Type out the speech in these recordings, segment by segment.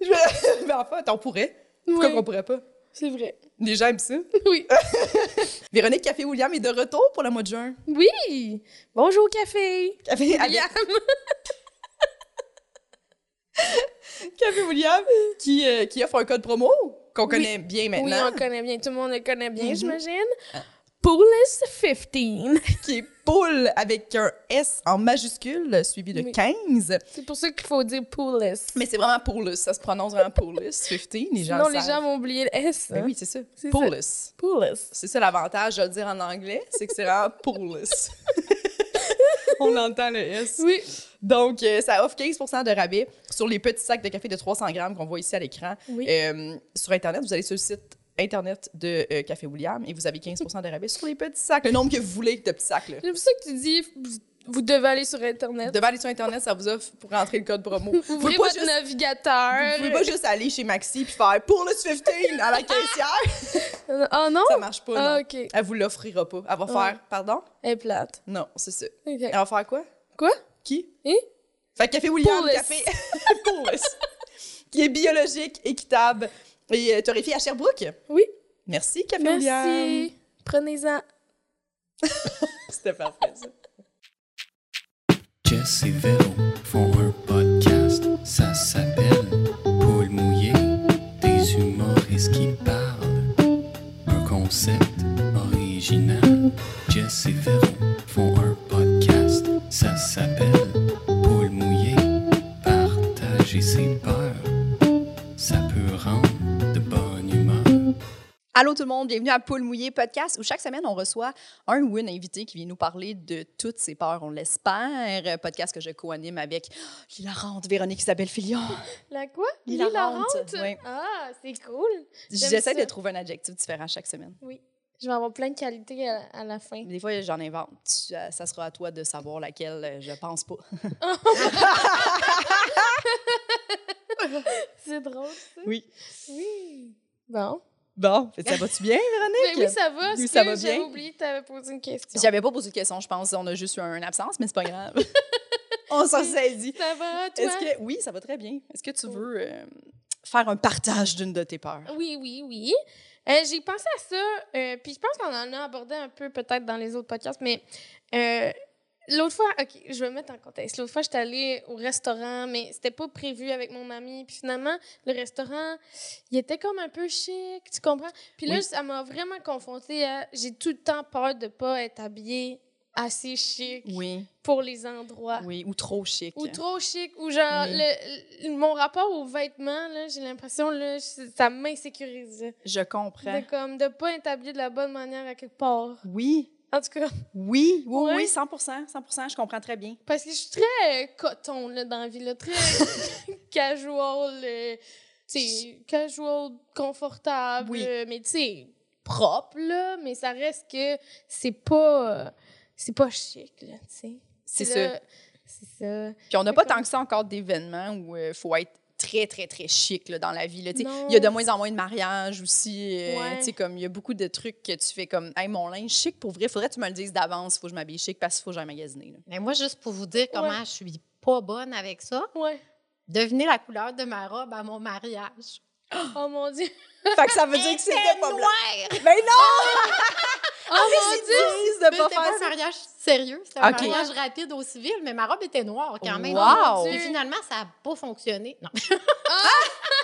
Je... Mais en fait, on pourrait. Pourquoi Ouais, qu'on pourrait pas? c'est vrai. Les gens aiment ça. Oui. Véronique Café William est de retour pour le mois de juin. Oui! Bonjour, café! Café, William! Café William qui, euh, qui offre un code promo qu'on connaît bien Oui, maintenant. on connaît bien. Tout le monde le connaît bien, Mhm. j'imagine. Poulis 15. qui est poule avec un S en majuscule suivi de Oui. 15. C'est pour ça qu'il faut dire Poulis. Mais c'est vraiment Poulus, ça se prononce vraiment Poulus, 15, les gens Sinon, le les gens vont oublier le S. Ben hein. oui, c'est ça. C'est Poulus. Poulis. C'est ça l'avantage de le dire en anglais, c'est que c'est vraiment Poulus. On entend le S. Oui. Donc, euh, ça offre 15% de rabais sur les petits sacs de café de 300 grammes qu'on voit ici à l'écran. Oui. Euh, sur Internet, vous allez sur le site Internet de euh, Café William et vous avez 15 de rabais sur les petits sacs, le nombre que vous voulez de petits sacs. Là. C'est pour ça que tu dis, vous- devez aller sur Internet. Vous devez aller sur Internet, ça vous offre pour rentrer le code promo. Vous Ouvrez pouvez pas votre juste, navigateur. vous pouvez pas juste aller chez Maxi puis faire pour le 15 à la caissière. Oh non? Ça marche pas, Ah, non. OK. Elle vous l'offrira pas. Elle va Ouais. faire, pardon? Elle est plate. Non, c'est ça. OK. Elle va faire quoi? Quoi? Qui? Hein? Fait Café William, Poulis. café Poulis, qui est biologique, équitable et euh, torréfié à Sherbrooke? Oui. Merci, William. Merci. Prenez-en. C'était parfait, ça. Jess et Véro font un podcast, ça s'appelle Paul mouillé, des humoristes qui parlent. Un concept original. Jess et Véro font un podcast, ça s'appelle Paul mouillé, partager ses peurs, Allô tout le monde, bienvenue à Poule Mouillé Podcast où chaque semaine on reçoit un ou une invité qui vient nous parler de toutes ses peurs, on l'espère. Euh, Podcast que je co-anime avec l'hilarante Véronique Isabelle Filion. La quoi? L'hilarante? oui. Ah, c'est cool. J'essaie de trouver un adjectif différent chaque semaine. Oui. Je vais avoir plein de qualités à, à la fin. Des fois, j'en invente. Tu- euh, Ça sera à toi de savoir laquelle euh, je pense pas. C'est drôle, ça. Oui. Oui. Bon. Bon, ça va-tu bien, Véronique? Ben oui, ça va. Oui, ça va J'avais bien? oublié que tu avais posé une question? J'avais pas posé de question, je pense. On a juste eu une absence, mais c'est pas grave. On s'en saisit. Ça va, toi? Que oui, ça va très bien. Est-ce que tu veux euh, faire un partage d'une de tes peurs? Oui, oui, oui. Euh, J'ai pensé à ça, euh, puis je pense qu'on en a abordé un peu peut-être dans les autres podcasts, mais euh, l'autre fois, OK, je vais me mettre en contexte. L'autre fois, j'étais allée au restaurant, mais c'était pas prévu avec mon ami, puis finalement, le restaurant, il était comme un peu chic, tu comprends? Puis là, Oui. ça m'a vraiment confrontée à... J'ai tout le temps peur de pas être habillée assez chic Oui, pour les endroits. oui, ou trop chic. Ou trop chic, ou genre, Oui. le, le- mon rapport aux vêtements, là, j'ai l'impression, là, ça m'insécurise. Je comprends. De comme de pas être habillé de la bonne manière à quelque part. Oui, En tout cas, oui, oui, Ouais. oui, 100 100 je comprends très bien. parce que je suis très euh, coton là, dans la vie, là, très casual, euh, sais, casual, confortable, Oui. euh, mais tu sais, propre, là, mais ça reste que c'est pas, euh, c'est pas chic, là, tu sais. C'est ça. C'est ça. Puis on n'a pas tant que ça encore d'événements où il faut être très, très, très chic là, dans la vie. là. Il y a de moins en moins de mariages aussi. euh, Ouais. tu sais, comme Il y a beaucoup de trucs que tu fais comme Hey, mon linge chic pour vrai, faudrait que tu me le dises d'avance. Il faut que je m'habille chic parce qu'il faut que j'aille magasiner. là. Mais moi, juste pour vous dire comment Ouais. je suis pas bonne avec ça, Ouais. devinez la couleur de ma robe à mon mariage. Oh mon Dieu. fait que ça veut dire que c'était pas blanc. noir! Mais non! Oh mon Dieu. De pas c'était pas un mariage sérieux, c'était un mariage rapide au civil, mais ma robe était noire quand même. Wow! Et finalement, ça n'a pas fonctionné. Non. Ah!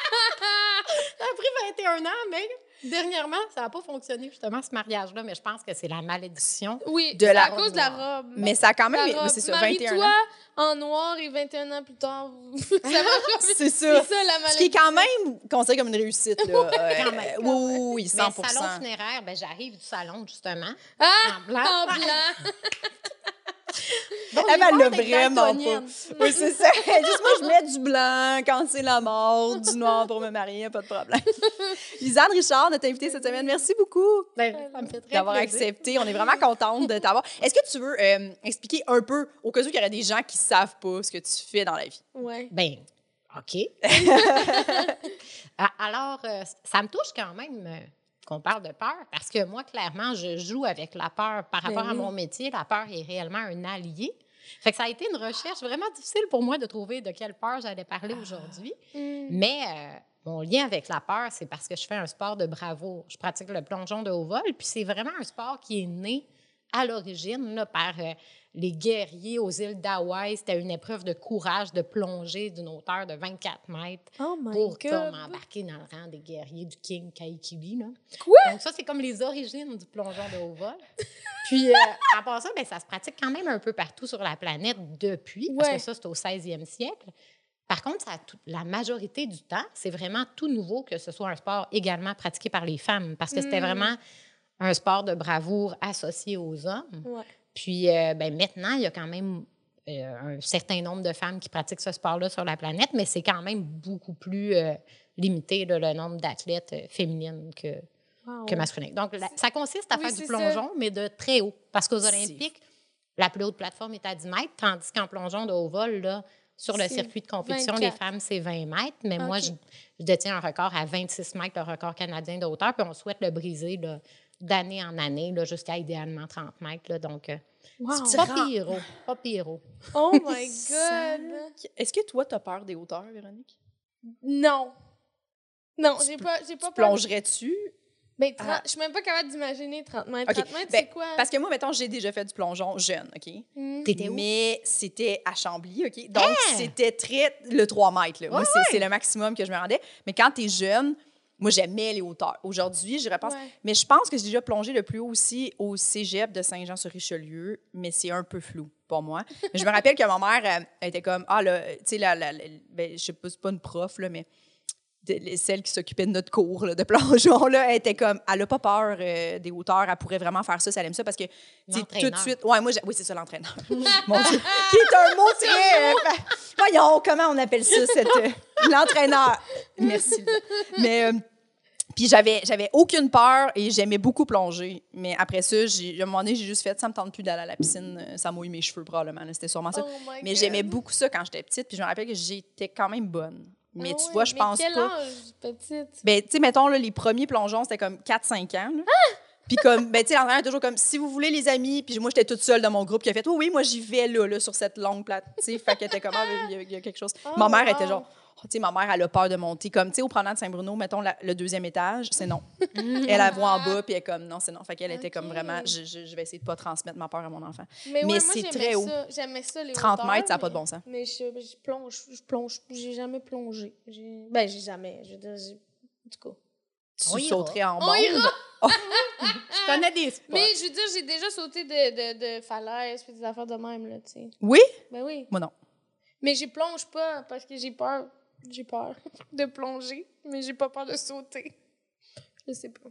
ça a pris 21 ans, mais dernièrement, ça n'a pas fonctionné justement ce mariage-là. Mais je pense que c'est la malédiction. Oui, De c'est la à cause de la robe. Mais ça a quand même. Mais. C'est ça, 21 Marie-toi ans. en noir et 21 ans plus tard, vous- ça va C'est ça. ça la maladie. Ce qui est quand même considéré comme une réussite. Là. Euh, Quand même. oui, oui, oui, Mais 100 salon funéraire, ben, j'arrive du salon justement. Ah! En blanc. En blanc. Donc, Elle, elle l'a vraiment pas. Oui, c'est ça. Juste moi, je mets du blanc quand c'est la mort, du noir pour me marier, pas de problème. Lisanne Richard, notre invitée cette semaine, merci beaucoup Ben, d'avoir accepté. On est vraiment contente de t'avoir. Est-ce que tu veux euh, expliquer un peu, au cas où il y aurait des gens qui savent pas ce que tu fais dans la vie? Ouais. Ben, OK. Alors, euh, ça me touche quand même euh, qu'on parle de peur parce que moi, clairement, je joue avec la peur par Ben rapport à mon métier. La peur est réellement un allié. Fait que ça a été une recherche vraiment difficile pour moi de trouver de quelle peur j'allais parler aujourd'hui. Mm. Mais euh, mon lien avec la peur, c'est parce que je fais un sport de bravoure. Je pratique le plongeon de haut vol, puis c'est vraiment un sport qui est né à l'origine par euh, les guerriers aux îles d'Hawaï. C'était une épreuve de courage de plonger d'une hauteur de 24 mètres Oh pour comme, embarquer dans le rang des guerriers du King Kaikili. Là. Quoi? Donc ça, c'est comme les origines du plongeon de haut vol. Puis, euh, à part ça, ben, ça se pratique quand même un peu partout sur la planète depuis, parce que ça, c'est au 16e siècle. Par contre, ça la majorité du temps, c'est vraiment tout nouveau que ce soit un sport également pratiqué par les femmes, parce que c'était Mm. vraiment un sport de bravoure associé aux hommes. Ouais. Puis euh, ben, maintenant, il y a quand même euh, un certain nombre de femmes qui pratiquent ce sport-là sur la planète, mais c'est quand même beaucoup plus euh, limité, là, le nombre d'athlètes féminines que, Wow. que masculines. Donc, la- ça consiste à Oui, faire du plongeon, mais de très haut. Parce qu'aux Olympiques, la plus haute plateforme est à 10 mètres, tandis qu'en plongeon de haut vol, là, sur le circuit de compétition, 24. les femmes, c'est 20 mètres. Mais moi, je, je détiens un record à 26 mètres, le record canadien de hauteur, puis on souhaite le briser là, d'année en année là, jusqu'à idéalement 30 mètres. là. donc, euh, Wow. Tu pas pire pas pire. Oh my God! Est-ce que toi, t'as peur des hauteurs, Véronique? Non. Non, j'ai Tu- pas, j'ai pas Tu peur. plongerais-tu? Ben, 30 Ah. je suis même pas capable d'imaginer 30 mètres. OK. 30 mètres, Ben, c'est quoi? Parce que moi, mettons, j'ai déjà fait du plongeon jeune, OK? Hmm. T'étais où? Mais c'était à Chambly, OK? Donc, Hein? c'était très... Le 3 mètres, là. Moi, Ouais, c'est- c'est le maximum que je me rendais. Mais quand t'es jeune, moi, j'aimais les hauteurs. Aujourd'hui, je repense... Ouais. Mais je pense que j'ai déjà plongé le plus haut aussi au cégep de Saint-Jean-sur-Richelieu, mais c'est un peu flou pour moi. Mais je me rappelle que ma mère euh, elle était comme, ah là, tu sais, la, la, la- ben, je sais pas, c'est pas une prof, là, mais de- celle qui s'occupait de notre cours là, de plongeon, là, elle était comme, elle a pas peur euh, des hauteurs, elle pourrait vraiment faire ça, si elle aime ça, parce que, tout de suite, ouais, moi, oui, c'est ça, l'entraîneur. Mon Dieu, qui est un mot très, euh, voyons, comment on appelle ça, cette, euh, l'entraîneur. Merci. Mais, euh, puis j'avais, j'avais aucune peur et j'aimais beaucoup plonger. Mais après ça, j'ai, à un moment donné, j'ai juste fait, ça me tente plus d'aller à la piscine, ça mouille mes cheveux probablement, là, c'était sûrement ça. Oh mais j'aimais beaucoup ça quand j'étais petite, puis je me rappelle que j'étais quand même bonne. Mais Ah tu vois, je pense quel pas. âge, petite? Ben, tu sais, mettons, là, les premiers plongeons, c'était comme 4-5 ans. là. Puis comme, ben, tu sais, l'entraîneur est toujours comme, si vous voulez, les amis, puis moi, j'étais toute seule dans mon groupe qui a fait, oui, oui, moi, j'y vais là, là, sur cette longue plate, tu sais, fait qu'elle était comme, ah, il y a- il y, a quelque chose. Oh, ma mère wow. était genre, oh, sais, ma mère, elle a peur de monter. Comme, tu sais, au promenade de Saint-Bruno, mettons, la- le deuxième étage, c'est non. elle, la voit en bas, puis elle est comme, non, c'est non. Fait qu'elle était comme vraiment, je, je- je vais essayer de pas transmettre ma peur à mon enfant. Mais, Mais ouais, moi, c'est j'aimais très haut. ça. J'aimais ça, les 30 hauteurs, mètres, ça n'a pas de bon sens. Mais je, je plonge, je plonge, j'ai jamais plongé. Ben, j'ai jamais, je veux dire, j'ai- en tout cas. Tu On ira. sauterais en ira! Je connais des spots. Mais je veux dire, j'ai déjà sauté de, de, de falaises puis des affaires de même, là, tu sais. Oui? Ben oui. Moi, non. Mais je plonge pas parce que j'ai peur. J'ai peur de plonger, mais j'ai pas peur de sauter. Je sais pas.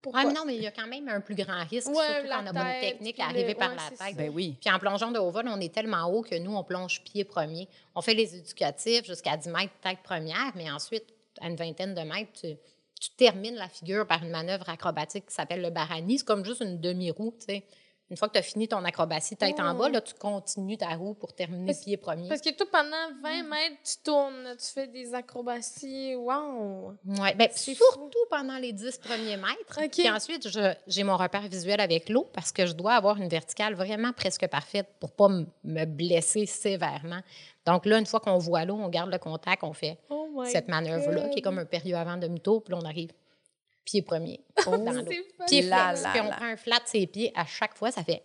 Pourquoi? Ah, mais non, mais il y a quand même un plus grand risque, Ouais, surtout la quand on a bonne tête, technique arriver le- par ouais, la tête. ça. Ben oui. Puis en plongeon de haut vol, on est tellement haut que nous, on plonge pied premier. On fait les éducatifs jusqu'à 10 mètres tête première, mais ensuite, à une vingtaine de mètres, tu, tu termines la figure par une manœuvre acrobatique qui s'appelle le barani. C'est comme juste une demi-roue, tu sais. Une fois que tu as fini ton acrobatie tête en bas, là, tu continues ta roue pour terminer Parce- pied premier. Parce que toi, pendant 20 mètres, tu tournes, tu fais des acrobaties. Wow! Ben, C'est surtout pendant les 10 premiers mètres. OK. Puis ensuite, j'ai mon repère visuel avec l'eau parce que je dois avoir une verticale vraiment presque parfaite pour pas m- me blesser sévèrement. Donc là, une fois qu'on voit l'eau, on garde le contact, on fait Oh cette manœuvre-là qui est comme un période avant demi-tour, puis là, on arrive pied premier dans l'eau. C'est pas Pied là puis on prend un flat de ses pieds à chaque fois, ça fait...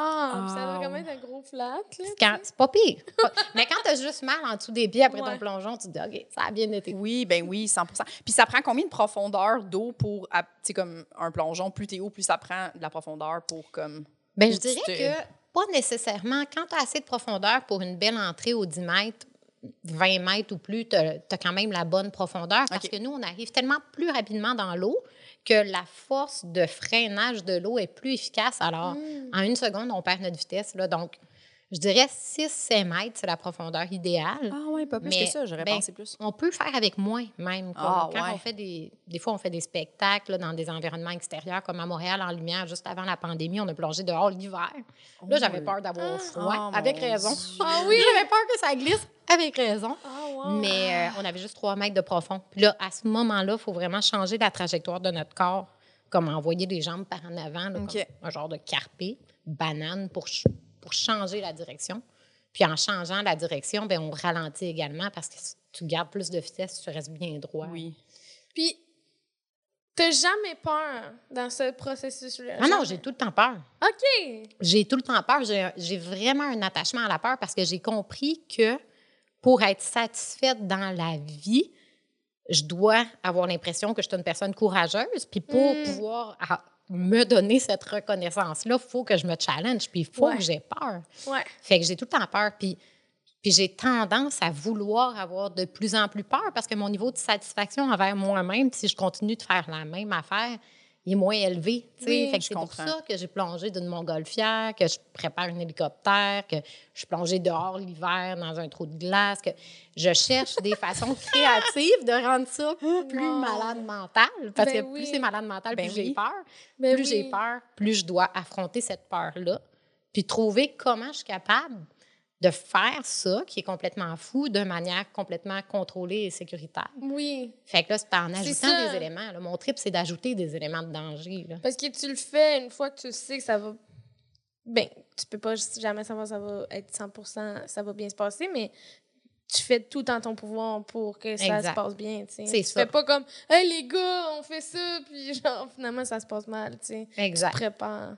Ah, ça Ah. doit quand même être un gros flat, c'est pas pire. Mais quand tu as juste mal en dessous des pieds après Ouais. ton plongeon, tu te dis, OK, ça a bien été. Oui, ben oui, 100% Puis ça prend combien de profondeur d'eau pour, à- tu sais, comme un plongeon, plus t'es haut, plus ça prend de la profondeur pour, comme... Ben, je dirais que pas nécessairement. Quand tu as assez de profondeur pour une belle entrée aux 10 mètres, 20 mètres ou plus, tu as, quand même la bonne profondeur parce que nous, on arrive tellement plus rapidement dans l'eau que la force de freinage de l'eau est plus efficace. Alors, Mm. en une seconde, on perd notre vitesse. Là, donc, je dirais 6-7 mètres, c'est la profondeur idéale. Ah ouais, pas plus Mais, que ça, j'aurais ben, pensé plus. On peut faire avec moins, même. Ah, quand ouais. on fait des. Des fois, on fait des spectacles là, dans des environnements extérieurs, comme à Montréal en lumière, juste avant la pandémie, on a plongé dehors l'hiver. Là, j'avais peur d'avoir Ah. froid, Oh, avec raison. Ah oui! J'avais peur que ça glisse, avec raison. Ah, wow. Mais euh, on avait juste 3 mètres de profond. Puis là, à ce moment-là, il faut vraiment changer la trajectoire de notre corps, comme envoyer les jambes par en avant, là, OK. comme un genre de carpé, banane pour, ch- pour changer la direction. Puis en changeant la direction, ben on ralentit également parce que tu gardes plus de vitesse, tu restes bien droit. Oui. Puis, t'as jamais peur dans ce processus-là? Ah non, j'ai tout le temps peur. OK. J'ai tout le temps peur. J'ai- vraiment un attachement à la peur parce que j'ai compris que pour être satisfaite dans la vie, je dois avoir l'impression que je suis une personne courageuse. Puis pour Mm. pouvoir ah, me donner cette reconnaissance-là, il faut que je me challenge. Puis il faut Ouais. que j'ai peur. Ouais. Fait que j'ai tout le temps peur. Puis, puis j'ai tendance à vouloir avoir de plus en plus peur parce que mon niveau de satisfaction envers moi-même, si je continue de faire la même affaire, il est moins élevé. Oui, fait que c'est pour ça que j'ai plongé d'une montgolfière, que je prépare un hélicoptère, que je suis plongée dehors l'hiver dans un trou de glace, que je cherche des façons créatives de rendre ça plus malade mental. Parce Ben que oui. plus c'est malade mental, Ben plus j'ai peur Ben plus j'ai peur, plus je dois affronter cette peur-là, puis trouver comment je suis capable de faire ça, qui est complètement fou, de manière complètement contrôlée et sécuritaire. Oui. Fait que là, c'est en ajoutant des éléments. là. Mon trip, c'est d'ajouter des éléments de danger. là. Parce que tu le fais une fois que tu sais que ça va. Ben, tu peux pas jamais savoir ça va être 100% ça va bien se passer, mais tu fais tout en ton pouvoir pour que ça Exact. se passe bien, tu sais. Tu fais pas comme, hey les gars, on fait ça, puis genre, finalement, ça se passe mal, tu sais. Exact. Prépare.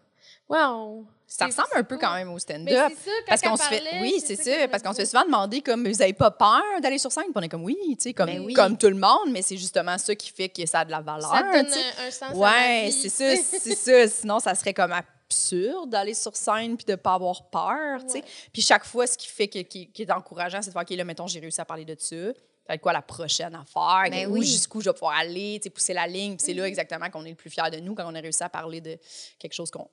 Wow. Ça ressemble un peu quand même au stand-up. c'est ça, quand Parce qu'on se fait, oui, c'est ça, parce qu'on se fait souvent demander comme, vous avez pas peur d'aller sur scène? Puis on est comme, oui, tu sais, comme, Ben oui. comme tout le monde, mais c'est justement ça qui fait que ça a de la valeur. Ça donne un, sens Ouais, c'est ça, c'est ça. Sinon, ça serait comme absurde d'aller sur scène puis de pas avoir peur, tu sais. Puis chaque fois, ce qui fait que, qui, qui est encourageant, c'est de faire, OK, là, mettons, j'ai réussi à parler de ça. Être quoi la prochaine affaire? Ben Où, oui. jusqu'où je vais pouvoir aller, pousser la ligne? Puis c'est là exactement qu'on est le plus fier de nous quand on a réussi à parler de quelque chose qu'on.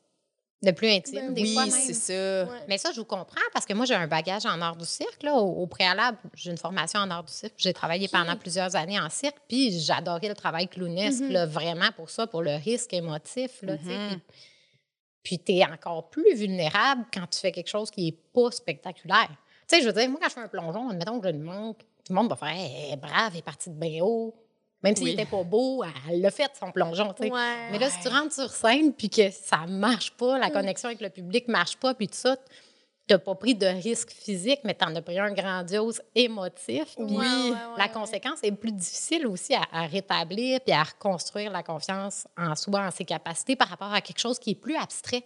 De plus intime, Ben des oui, fois même. c'est ça. Ouais. Mais ça, je vous comprends parce que moi, j'ai un bagage en art du cirque. Là. Au, au préalable, j'ai une formation en art du cirque. J'ai travaillé pendant plusieurs années en cirque, puis j'adorais le travail clownesque, Mhm. là, vraiment pour ça, pour le risque émotif. Là. Mhm. Puis, puis tu es encore plus vulnérable quand tu fais quelque chose qui n'est pas spectaculaire. Tu sais, je veux dire, moi, quand je fais un plongeon, admettons que je le manque, tout le monde va faire Hey, brave, est partie de bien haut. Même s'il Oui. n'était pas beau, elle l'a fait, son plongeon. Ouais. Mais là, si tu rentres sur scène puis que ça marche pas, la connexion avec le public marche pas, puis tout ça, tu n'as pas pris de risque physique, mais tu en as pris un grandiose émotif. Puis Ouais, la conséquence est plus difficile aussi à, à rétablir puis à reconstruire la confiance en soi, en ses capacités par rapport à quelque chose qui est plus abstrait.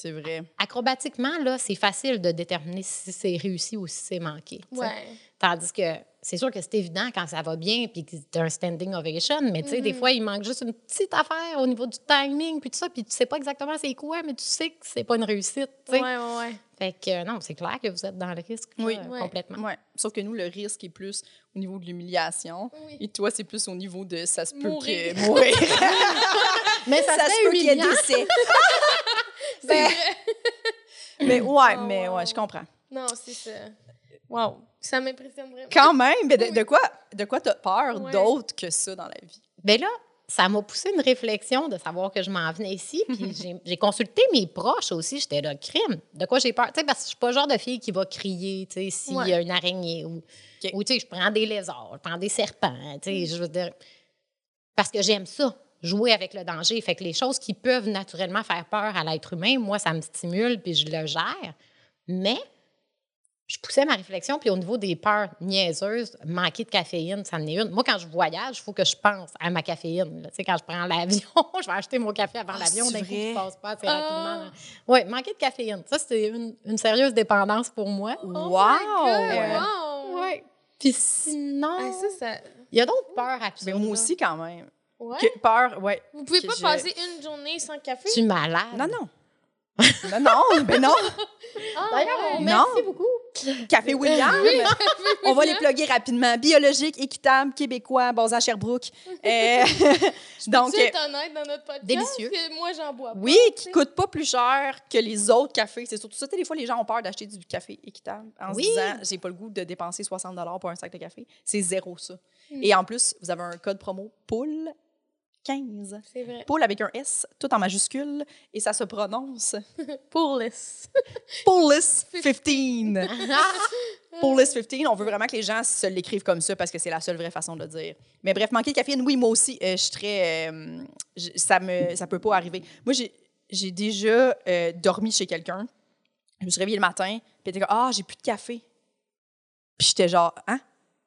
C'est vrai. acrobatiquement, là, c'est facile de déterminer si c'est réussi ou si c'est manqué. Tandis que c'est sûr que c'est évident quand ça va bien puis que tu as un standing ovation, mais tu sais, des Mhm. fois, il manque juste une petite affaire au niveau du timing puis tout ça, puis tu sais pas exactement c'est quoi, mais tu sais que c'est pas une réussite. tu sais. Ouais, ouais, ouais. Fait que euh, non, c'est clair que vous êtes dans le risque Oui. euh, Ouais. complètement. Ouais. Sauf que nous, le risque est plus au niveau de l'humiliation. Oui. Et toi, c'est plus au niveau de ça se peut Mourir. que mourir. Mais ça, se peut qu'il y ait décès. C'est Ben, mais ouais, Oh, mais wow. ouais, je comprends. Non, c'est ça. Wow. Ça m'impressionne vraiment. Quand même, mais de, quoi de quoi t'as peur Ouais. d'autre que ça dans la vie? Ben là, ça m'a poussé une réflexion de savoir que je m'en venais ici. Puis j'ai- consulté mes proches aussi. J'étais là, crime. De quoi j'ai peur? Tu sais, parce que je suis pas le genre de fille qui va crier, tu sais, s'il y a une araignée ou, ou, tu sais, je prends des lézards, je prends des serpents, tu sais, je veux dire. Parce que j'aime ça, jouer avec le danger. Fait que les choses qui peuvent naturellement faire peur à l'être humain, moi, ça me stimule puis je le gère. Mais je poussais ma réflexion, puis au niveau des peurs niaiseuses, manquer de caféine, ça en est une. Moi, quand je voyage, il faut que je pense à ma caféine. Tu sais, quand je prends l'avion, je vais acheter mon café avant Ah, l'avion, d'un coup, vrai? je passe pas assez Ah! rapidement. Oui, manquer de caféine. Ça, c'est une, une sérieuse dépendance pour moi. Oh wow! wow! Oui. Puis sinon, ça, ça... il y a d'autres peurs Mais absurdes. moi aussi, quand même. Ouais. Que- peur, ouais. Vous pouvez que pas je- passer une journée sans café? Tu es malade. Non, non. Non, non, mais non. Ah, D'ailleurs, ouais. merci Non. beaucoup. Café William. On va les plugger rapidement. Biologique, équitable, québécois, basé à Sherbrooke. Euh, donc, tu euh, es honnête dans notre podcast? Délicieux. Que moi, j'en bois pas. oui, qui sais. coûte pas plus cher que les autres cafés. C'est surtout ça. tu sais, Des fois, les gens ont peur d'acheter du café équitable en Oui. se disant j'ai pas le goût de dépenser 60 pour un sac de café. C'est zéro ça. Mm. Et en plus, vous avez un code promo POUL 15. C'est vrai. Poule avec un S, tout en majuscule, et ça se prononce Pour les... Poulis 15. Poulis 15, on veut vraiment que les gens se l'écrivent comme ça parce que c'est la seule vraie façon de le dire. Mais bref, manquer de caféine, oui, moi aussi, euh, je suis très. euh, je- ça me, ça peut pas arriver. Moi, j'ai, déjà euh, dormi chez quelqu'un Je me suis réveillée le matin, puis était comme Ah, j'ai plus de café. Puis j'étais genre Hein?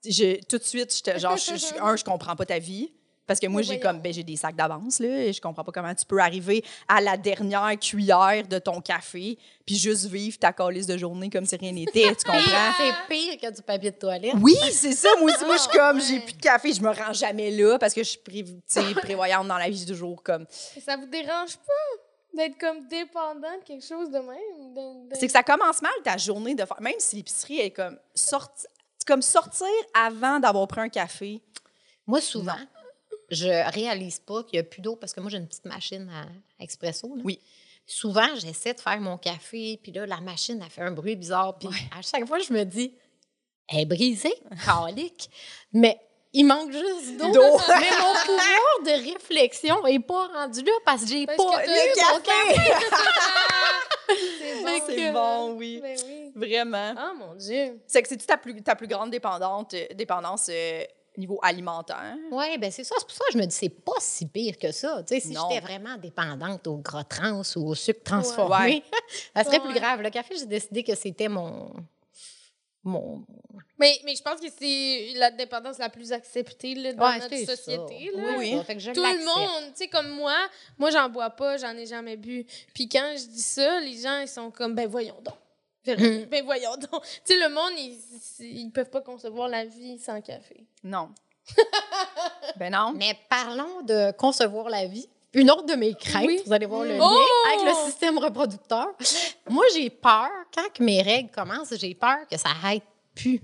Je- tout de suite, j'étais genre, je, je- un, je comprends pas ta vie. Parce que moi, j'ai comme, ben, j'ai des sacs d'avance, là, et je comprends pas comment tu peux arriver à la dernière cuillère de ton café, puis juste vivre ta calice de journée comme si rien n'était, tu comprends? C'est pire que du papier de toilette. Oui, c'est ça. Moi aussi, moi, je suis Ah, comme, j'ai plus de café, je me rends jamais là parce que je suis pré- tu sais, prévoyante dans la vie, j'ai toujours comme. Ça vous dérange pas d'être comme dépendant de quelque chose de même? de- C'est que ça commence mal ta journée de faire. Même si l'épicerie est comme, sorti... comme sortir avant d'avoir pris un café. Moi, souvent, je réalise pas qu'il n'y a plus d'eau parce que moi, j'ai une petite machine à, à expresso. là. Oui. Souvent, j'essaie de faire mon café, puis là, la machine, a fait un bruit bizarre. Puis à chaque fois, je me dis, elle est brisée, calique. Mais il manque juste d'eau. D'eau. Mais mon pouvoir de réflexion n'est pas rendu là parce que j'ai Parce pas que eu mon café. C'est bon. C'est bon, oui. Ben oui. Vraiment. Oh mon Dieu. C'est que c'est-tu ta plus, ta plus grande dépendante, euh, dépendance euh, niveau alimentaire? Oui, ben c'est ça. C'est pour ça que je me dis, c'est pas si pire que ça. Tu sais, si j'étais vraiment dépendante au gras trans ou au sucre transformé, Ouais. ça serait Ouais. plus grave. Le café, j'ai décidé que c'était mon. mon... Mais, mais je pense que c'est la dépendance la plus acceptée là, dans Ouais, notre société. Oui, Là. Oui. ça. Fait que je Tout le monde, tu sais, comme moi, moi, j'en bois pas, j'en ai jamais bu. Puis quand je dis ça, les gens, ils sont comme, ben voyons donc. Véronique, Ben voyons donc. Tu sais, le monde, ils, ils peuvent pas concevoir la vie sans café. Non. ben non. Mais parlons de concevoir la vie. Une autre de mes craintes, Oui. vous allez voir le Oh! lien avec le système reproducteur. Moi, j'ai peur, quand que mes règles commencent, j'ai peur que ça arrête plus.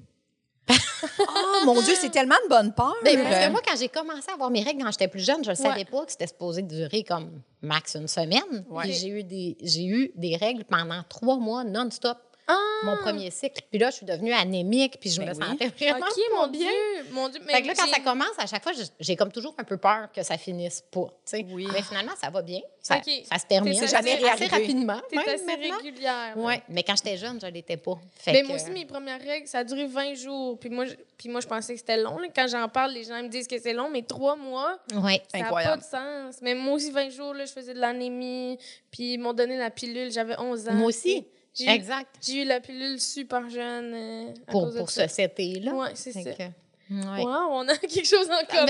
Oh mon Dieu, c'est tellement de bonne peur. Ben, parce que moi, quand j'ai commencé à avoir mes règles quand j'étais plus jeune, je ne Ouais. savais pas que c'était supposé durer comme max une semaine. Ouais. J'ai eu, des, j'ai eu des règles pendant trois mois non-stop, Ah! mon premier cycle. Puis là, je suis devenue anémique, puis je Ben me oui. sentais vraiment OK, pas mon bien. Dieu. Mon Dieu. Mais Fait que là, quand j'ai- ça commence, à chaque fois, j'ai- comme toujours un peu peur que ça finisse pas. Oui. Mais finalement, ça va bien. Ça, OK. ça se termine. T'es jamais assez, assez rapidement. T'es assez maintenant. régulière. Ouais. Mais quand j'étais jeune, je ne l'étais pas. Fait Mais que- moi aussi, mes premières règles, ça a duré 20 jours. Puis moi, je, puis moi, je pensais que c'était long. là. Quand j'en parle, les gens me disent que c'est long, mais trois mois, Ouais. ça n'a pas de sens. Mais moi aussi, 20 jours, là, je faisais de l'anémie. Puis ils m'ont donné la pilule, j'avais 11 ans. Moi aussi. J'ai eu, Exact. j'ai eu la pilule super jeune. euh, à Pour, cause de pour ça. ce CT-là. Ouais, c'est ça. que- ouais. Wow, on a quelque chose en commun.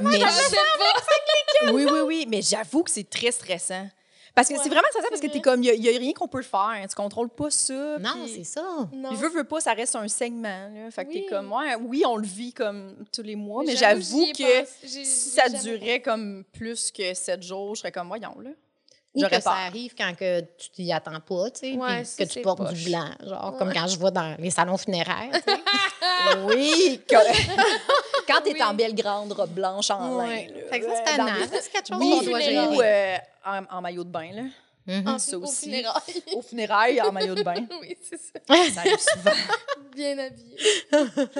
Mais- Je pensais pas. oui, oui, oui, mais j'avoue que c'est très stressant. Parce que Ouais, c'est vraiment stressant parce que t'es comme, il n'y a, rien qu'on peut faire. Tu contrôles pas ça. Non, puis- c'est ça. Non. Puis veux, veux pas, ça reste un segment. Là. Fait que Oui. t'es comme, ouais, oui, on le vit comme tous les mois, mais j'avoue, que si j'ai ça durait comme plus que sept jours, je serais comme, voyons, là. Que ça arrive quand que tu t'y attends pas, tu sais, Ouais, que tu portes poche. du blanc, genre Ouais. comme quand je vois dans les salons funéraires. tu sais. Oui! que- Quand t'es Oui. en belle grande robe blanche en Ouais. lin. là, fait que ça, c'est euh, les- Ça, C'est quelque chose Oui, qu'on doit funérailles. ou gérer. euh, en, en maillot de bain, là. Mhm. En- Ça au aussi. funérailles. Au funérailles, en maillot de bain. oui, c'est ça. Ça arrive souvent. Bien habillé.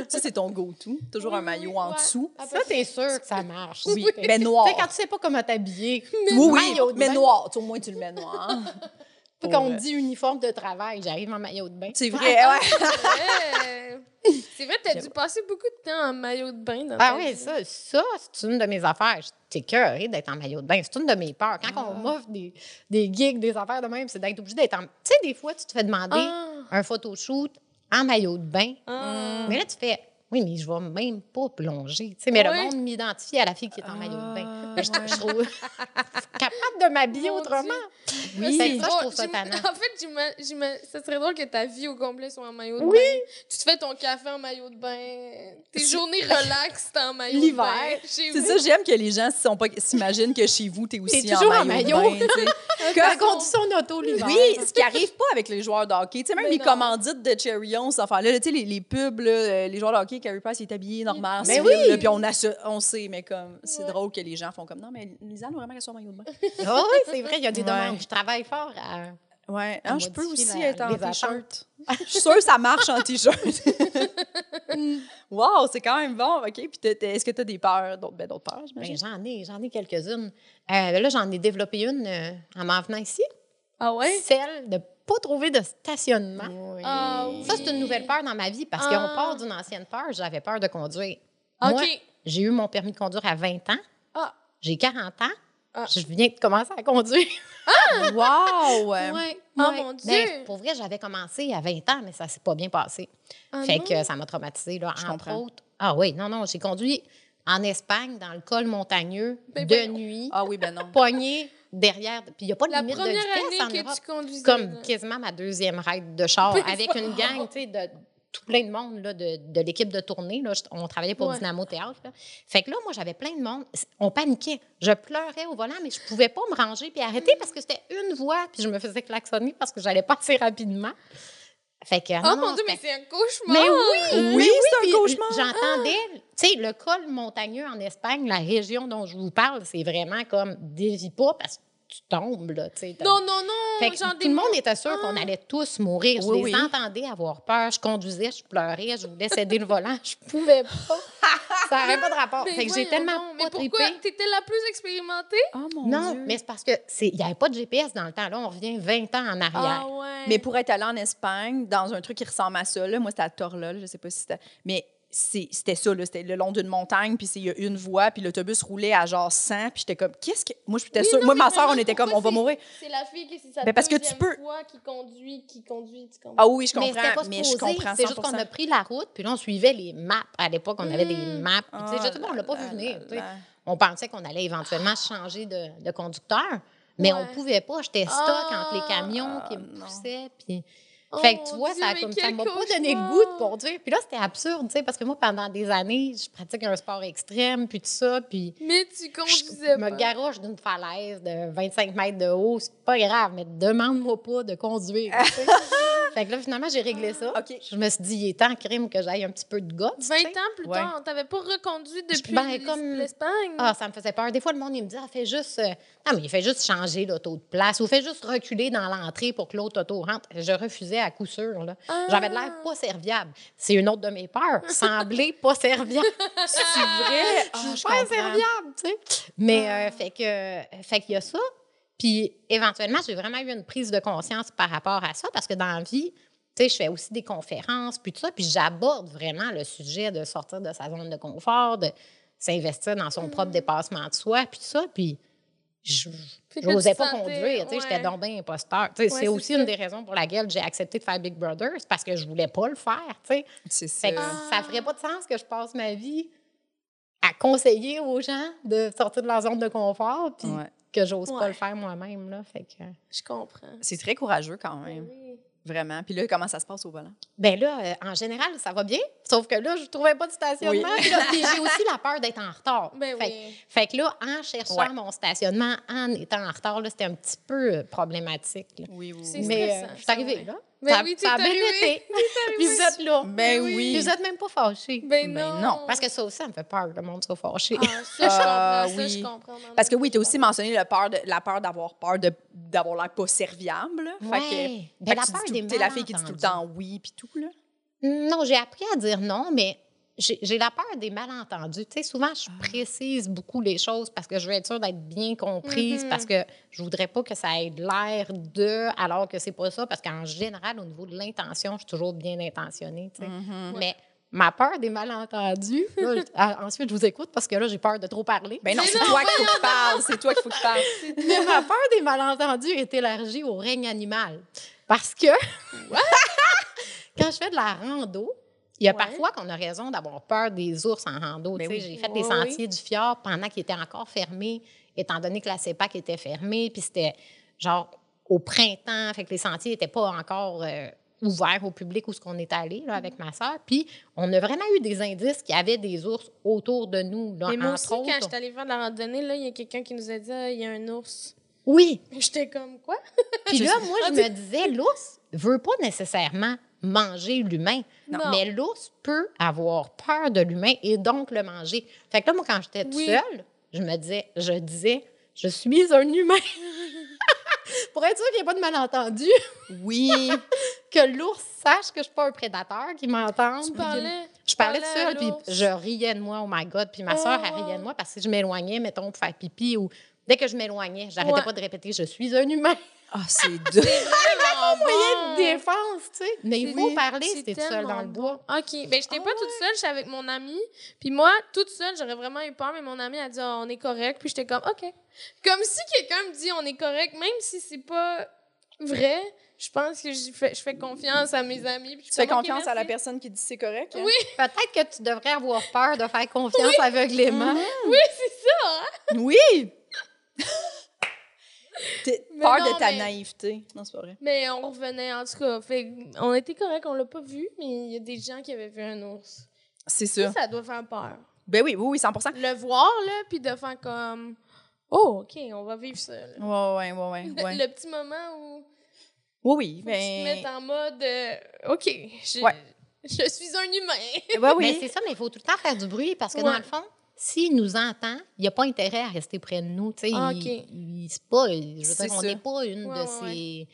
Ça, c'est ton go-to. Toujours Oui, un maillot oui, en ouais. dessous. Ça, t'es sûr que ça marche. Oui, mais noir. Tu sais, quand tu sais pas comment t'habiller, Oui, oui, maillot de mais bain. noir. Tu- Au moins, tu le mets noir. Puis quand on dit uniforme de travail, j'arrive en maillot de bain. C'est vrai, ouais. Ouais. C'est vrai, t'as dû passer beaucoup de temps en maillot de bain dans Ah oui, vie. ça, ça c'est une de mes affaires. J'étais cœurée d'être en maillot de bain. C'est une de mes peurs. Quand Ah. on m'offre des, des gigs, des affaires de même, c'est d'être obligé d'être en... Tu sais, des fois, tu te fais demander Ah. un photoshoot en maillot de bain. Ah. Mais là, tu fais... Oui, mais je vais même pas plonger. Tu sais, mais Oui. le monde m'identifie à la fille qui est en maillot de bain. Je, je trouve capable de m'habiller Mon autrement. Oui, Fait que ça, je trouve ça tannant. En fait, ça serait drôle que ta vie au complet soit en maillot de Oui. bain. Tu te fais ton café en maillot de bain. Tes journées relax, t'es en maillot de L'hiver. bain. Chez C'est vous. ça, j'aime que les gens sont pas- s'imaginent que chez vous, t'es aussi T'es toujours en en maillot. maillot. de bain, tu sais. La Comme- conduction auto l'hiver. Oui, ce qui arrive pas avec les joueurs de hockey. Tu sais, même Mais les non. commandites de Cherry On, cette affaire-là, tu sais, les, les pubs, là, euh, les joueurs de hockey, Carey Price il est habillé normal, Mais civil, oui. là, puis on, on sait, mais comme, c'est Ouais. drôle que les gens font comme, non, mais Lisanne, vraiment qu'elle soit maillot de bain. Ah oui, c'est vrai, il y a des Ouais. demandes. Je travaille fort à... Ouais, À Ah, je peux aussi la- être en t-shirt. Je suis sûre que ça marche en t-shirt. wow, c'est quand même bon, OK. Puis est-ce que tu as des peurs, d'autres ben, d'autres peurs, Ben, j'imagine? j'en ai, j'en ai quelques-unes. Euh, là, j'en ai développé une euh, en m'en venant ici. Ah ouais? Celle de pas trouver de stationnement. Ah oui. Ça, c'est une nouvelle peur dans ma vie parce Ah. qu'on part d'une ancienne peur. J'avais peur de conduire. Moi, j'ai eu mon permis de conduire à 20 ans. Ah. J'ai 40 ans. Ah. Je viens de commencer à conduire. Wow! ouais. Ouais. Oh mon Dieu! Ben, pour vrai, j'avais commencé à 20 ans, mais ça s'est pas bien passé. Ah fait non? que ça m'a traumatisé, là, Je entre comprends. autres. Ah oui, non, non, j'ai conduit en Espagne, dans le col montagneux, Ben de nuit, Ah oui, ben non. poigné derrière. Puis il n'y a pas de La limite de vitesse en que Europe. tu conduisais. Comme là. quasiment ma deuxième ride de char, avec une gang, tu sais, de tout plein de monde là, de, de l'équipe de tournée. Là. On travaillait pour Ouais. Dynamo Théâtre. là. Fait que là, moi, j'avais plein de monde. On paniquait. Je pleurais au volant, mais je pouvais pas me ranger puis arrêter parce que c'était une voie, puis je me faisais klaxonner parce que j'allais pas assez rapidement. Fait que, Oh non, mon non, Dieu, mais c'est un cauchemar! mais oui, Oui, c'est un cauchemar. J'entendais, tu sais, le col montagneux en Espagne, la région dont je vous parle, c'est vraiment comme dévie pas parce que tu tombes, là, tu sais. t'as- Non, non, non! fait que genre tout le monde était sûr qu'on Ah. allait tous mourir. Je les oui. entendais avoir peur. Je conduisais, je pleurais, je voulais céder le volant. Je pouvais pas. Ça n'avait pas de rapport. Mais fait que j'ai tellement Mais pas pourquoi? trippé. T'étais la plus expérimentée? Oh mon Non, Dieu. mais c'est parce que c'est il n'y avait pas de GPS dans le temps. Là, on revient 20 ans en arrière. Ah ouais. Mais pour être allé en Espagne, dans un truc qui ressemble à ça, là, moi, c'était à Torla, je sais pas si c'était. Mais c'était ça, là, c'était le long d'une montagne, puis c'est- il y a une voie, puis l'autobus roulait à genre 100, puis j'étais comme, qu'est-ce que. Moi, j'étais Oui, sûre. non, Moi, ma soeur, on était comme, on va mourir. C'est la fille qui c'est sa Ben, parce que tu peux- fois qui conduit, qui conduit, tu comprends? Ah oui, je comprends, pas mais, je comprends C'est juste qu'on 100%. a pris la route, puis là, on suivait les maps. À l'époque, on avait des Mm. maps. Tu sais, Ah je sais pas, on l'a pas vu venir. On pensait qu'on allait éventuellement changer de, de conducteur, mais Ouais. on pouvait pas. J'étais stock Ah. entre les camions qui me poussaient. Puis... Oh fait que tu mon vois, Dieu, ça comme ça m'a pas donné le goût de conduire. Puis là, c'était absurde, tu sais, parce que moi, pendant des années, je pratique un sport extrême, puis tout ça, puis Mais tu je conduisais me pas. garoche d'une falaise de 25 mètres de haut. C'est pas grave, mais demande-moi pas de conduire. fait que là, finalement, j'ai réglé ça. Je me suis dit, il est temps, crime, que j'aille un petit peu de gosse. 20 tu sais. ans plus Ouais. tard, t'avais pas reconduit depuis Ben, comme- l'Espagne? Ah, ça me faisait peur. Des fois, le monde, il me dit, ah, fais juste. euh, Non, mais il fait juste changer l'auto de place ou fais juste reculer dans l'entrée pour que l'autre auto rentre. Je refusais à coup sûr. là. Ah. J'avais de l'air pas serviable. C'est une autre de mes peurs. Sembler pas serviable. C'est vrai? Ah, je suis pas comprends. serviable, tu sais. Mais euh, fait que fait qu'il y a ça. Puis éventuellement, j'ai vraiment eu une prise de conscience par rapport à ça parce que dans la vie, tu sais, je fais aussi des conférences puis tout ça, puis j'aborde vraiment le sujet de sortir de sa zone de confort, de s'investir dans son propre dépassement de soi puis tout ça, puis je n'osais pas sentais- conduire, tu sais, j'étais donc bien imposteur. Tu sais, Ouais, c'est aussi ça. une des raisons pour laquelle j'ai accepté de faire Big Brother, c'est parce que je voulais pas le faire, tu sais. C'est ça. Ça ferait pas de sens que je passe ma vie à conseiller aux gens de sortir de leur zone de confort, puis Ouais. Que j'ose pas Ouais. le faire moi-même. Là. Fait que... Je comprends. C'est très courageux quand même, Oui. vraiment. Puis là, comment ça se passe au volant? Ben là, euh, en général, ça va bien. Sauf que là, je trouvais pas de stationnement. Oui. Puis là, puis j'ai aussi la peur d'être en retard. Ben fait, oui. fait que là, en cherchant Ouais. mon stationnement, en étant en retard, là, c'était un petit peu euh, problématique. là. Oui, oui. Mais euh, je suis ça, arrivée, là. Ben ça, oui, ça a bien été. Puis vous êtes là. Ben oui. oui. Puis vous êtes même pas fâchés. Ben Ben non. non, Parce que ça aussi, ça me fait peur que le monde soit fâché. Ah, ça, je comprends. Ah, ça, oui. je comprends. maman. Parce que oui, tu as aussi mentionné le peur de- la peur d'avoir peur de- d'avoir l'air pas serviable. là. Fait que- Ouais. Ben, la peur des T'es la fille qui dit tout le temps oui, puis tout, là. Non, j'ai appris à dire non, mais j'ai la peur des malentendus. Tu sais, souvent, je Ah. précise beaucoup les choses parce que je veux être sûre d'être bien comprise, parce que je voudrais pas que ça ait de l'air de, alors que c'est pas ça, parce qu'en général, au niveau de l'intention, je suis toujours bien intentionnée. tu sais. Mm-hmm. Mais ma peur des malentendus, là, ah, ensuite, je vous écoute parce que là, j'ai peur de trop parler. Ben non, c'est toi qu'il faut que tu parles. C'est toi qu'il faut que tu parles. Mais ma peur des malentendus est élargie au règne animal. Parce que quand je fais de la rando, il y a Ouais. parfois qu'on a raison d'avoir peur des ours en rando. Ben Tu sais, oui. J'ai fait les ouais. sentiers du fjord pendant qu'ils étaient encore fermés, étant donné que la CEPAC était fermée, puis c'était genre au printemps, fait que les sentiers n'étaient pas encore euh, ouverts au public où ce qu'on est allé là, avec ma soeur. Puis on a vraiment eu des indices qu'il y avait des ours autour de nous. Là, Mais moi aussi, autres. quand j'étais allée faire de la randonnée, là, il y a quelqu'un qui nous a dit Ah, il y a un ours. Oui, J'étais comme quoi? Puis Je là, moi, je me disais, l'ours veut pas nécessairement manger l'humain, mais l'ours peut avoir peur de l'humain et donc le manger. Fait que là, moi, quand j'étais Oui. seule, je me disais, je disais, je suis un humain. Pour être sûr qu'il n'y ait pas de malentendu, Oui. que l'ours sache que je suis pas un prédateur, qu'il m'entende. Tu parlais. Je parlais à seule, puis je riais de moi, oh my God. Puis ma soeur, Oh, elle riait de wow. moi parce que je m'éloignais, mettons, pour faire pipi ou dès que je m'éloignais, j'arrêtais Ouais. pas de répéter, je suis un humain. Ah, c'est dur. C'est vraiment moyen de défense, tu sais. Mais il faut parler si t'es toute seule dans le bois. bon. OK. Ben, j'étais Ah pas toute seule, j'étais avec mon amie. Puis moi, toute seule, j'aurais vraiment eu peur, mais mon amie a dit Ah, on est correct. Puis j'étais comme OK. Comme si quelqu'un me dit on est correct, même si c'est pas. vrai, je pense que je fais, je fais confiance à mes amis. puis je Tu fais confiance à la personne qui dit c'est correct? hein? Oui. Peut-être que tu devrais avoir peur de faire confiance aveuglément. Oui, c'est ça. hein? Oui! T'es- Mais Peur non, de ta mais- naïveté. Non, c'est pas vrai. Mais on revenait, en tout cas. Fait, on était correct, on l'a pas vu, mais il y a des gens qui avaient vu un ours. C'est Ça, ça. ça doit faire peur. Ben oui, oui, oui, 100 Le voir, là, puis de faire comme. Oh, OK, on va vivre ça. là. Ouais, ouais, ouais, ouais. Le- ouais. Le petit moment où Oui, oui. que tu te Ben... en mode. euh, OK, je, Ouais. je suis un humain. Ouais, Mais oui. c'est ça, mais il faut tout le temps faire du bruit parce que Ouais. dans le fond, s'il nous entend, il n'y a pas intérêt à rester près de nous. tu sais. Ah, il, c'est pas, je veux C'est dire, on n'est pas une Ouais, de ouais, ces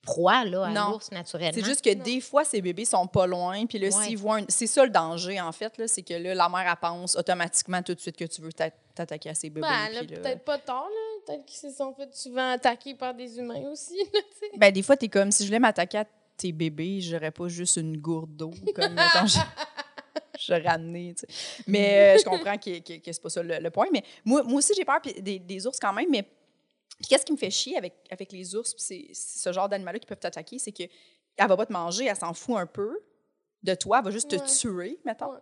proies là, à Non. l'ours naturellement. C'est juste que Non. des fois, ces bébés sont pas loin. Puis là, Ouais. s'ils voient un- C'est ça le danger, en fait. là, C'est que là, la mère, elle pense automatiquement tout de suite que tu veux t'a- t'attaquer à ces bébés. Ben, là- peut-être pas tort, là. Peut-être qu'ils se sont fait souvent attaquer par des humains aussi, là, tu. Ben, des fois, t'es comme, si je voulais m'attaquer à tes bébés, j'aurais pas juste une gourde d'eau, comme, mettons, je- amené, tu sais. Mais euh, je comprends que, que, que c'est pas ça le, le point. Mais moi, moi aussi, j'ai peur des, des ours quand même, mais qu'est-ce qui me fait chier avec, avec les ours, c'est ce genre d'animal-là qui peuvent t'attaquer, c'est que elle va pas te manger, elle s'en fout un peu de toi, elle va juste te tuer, mettons. Ouais.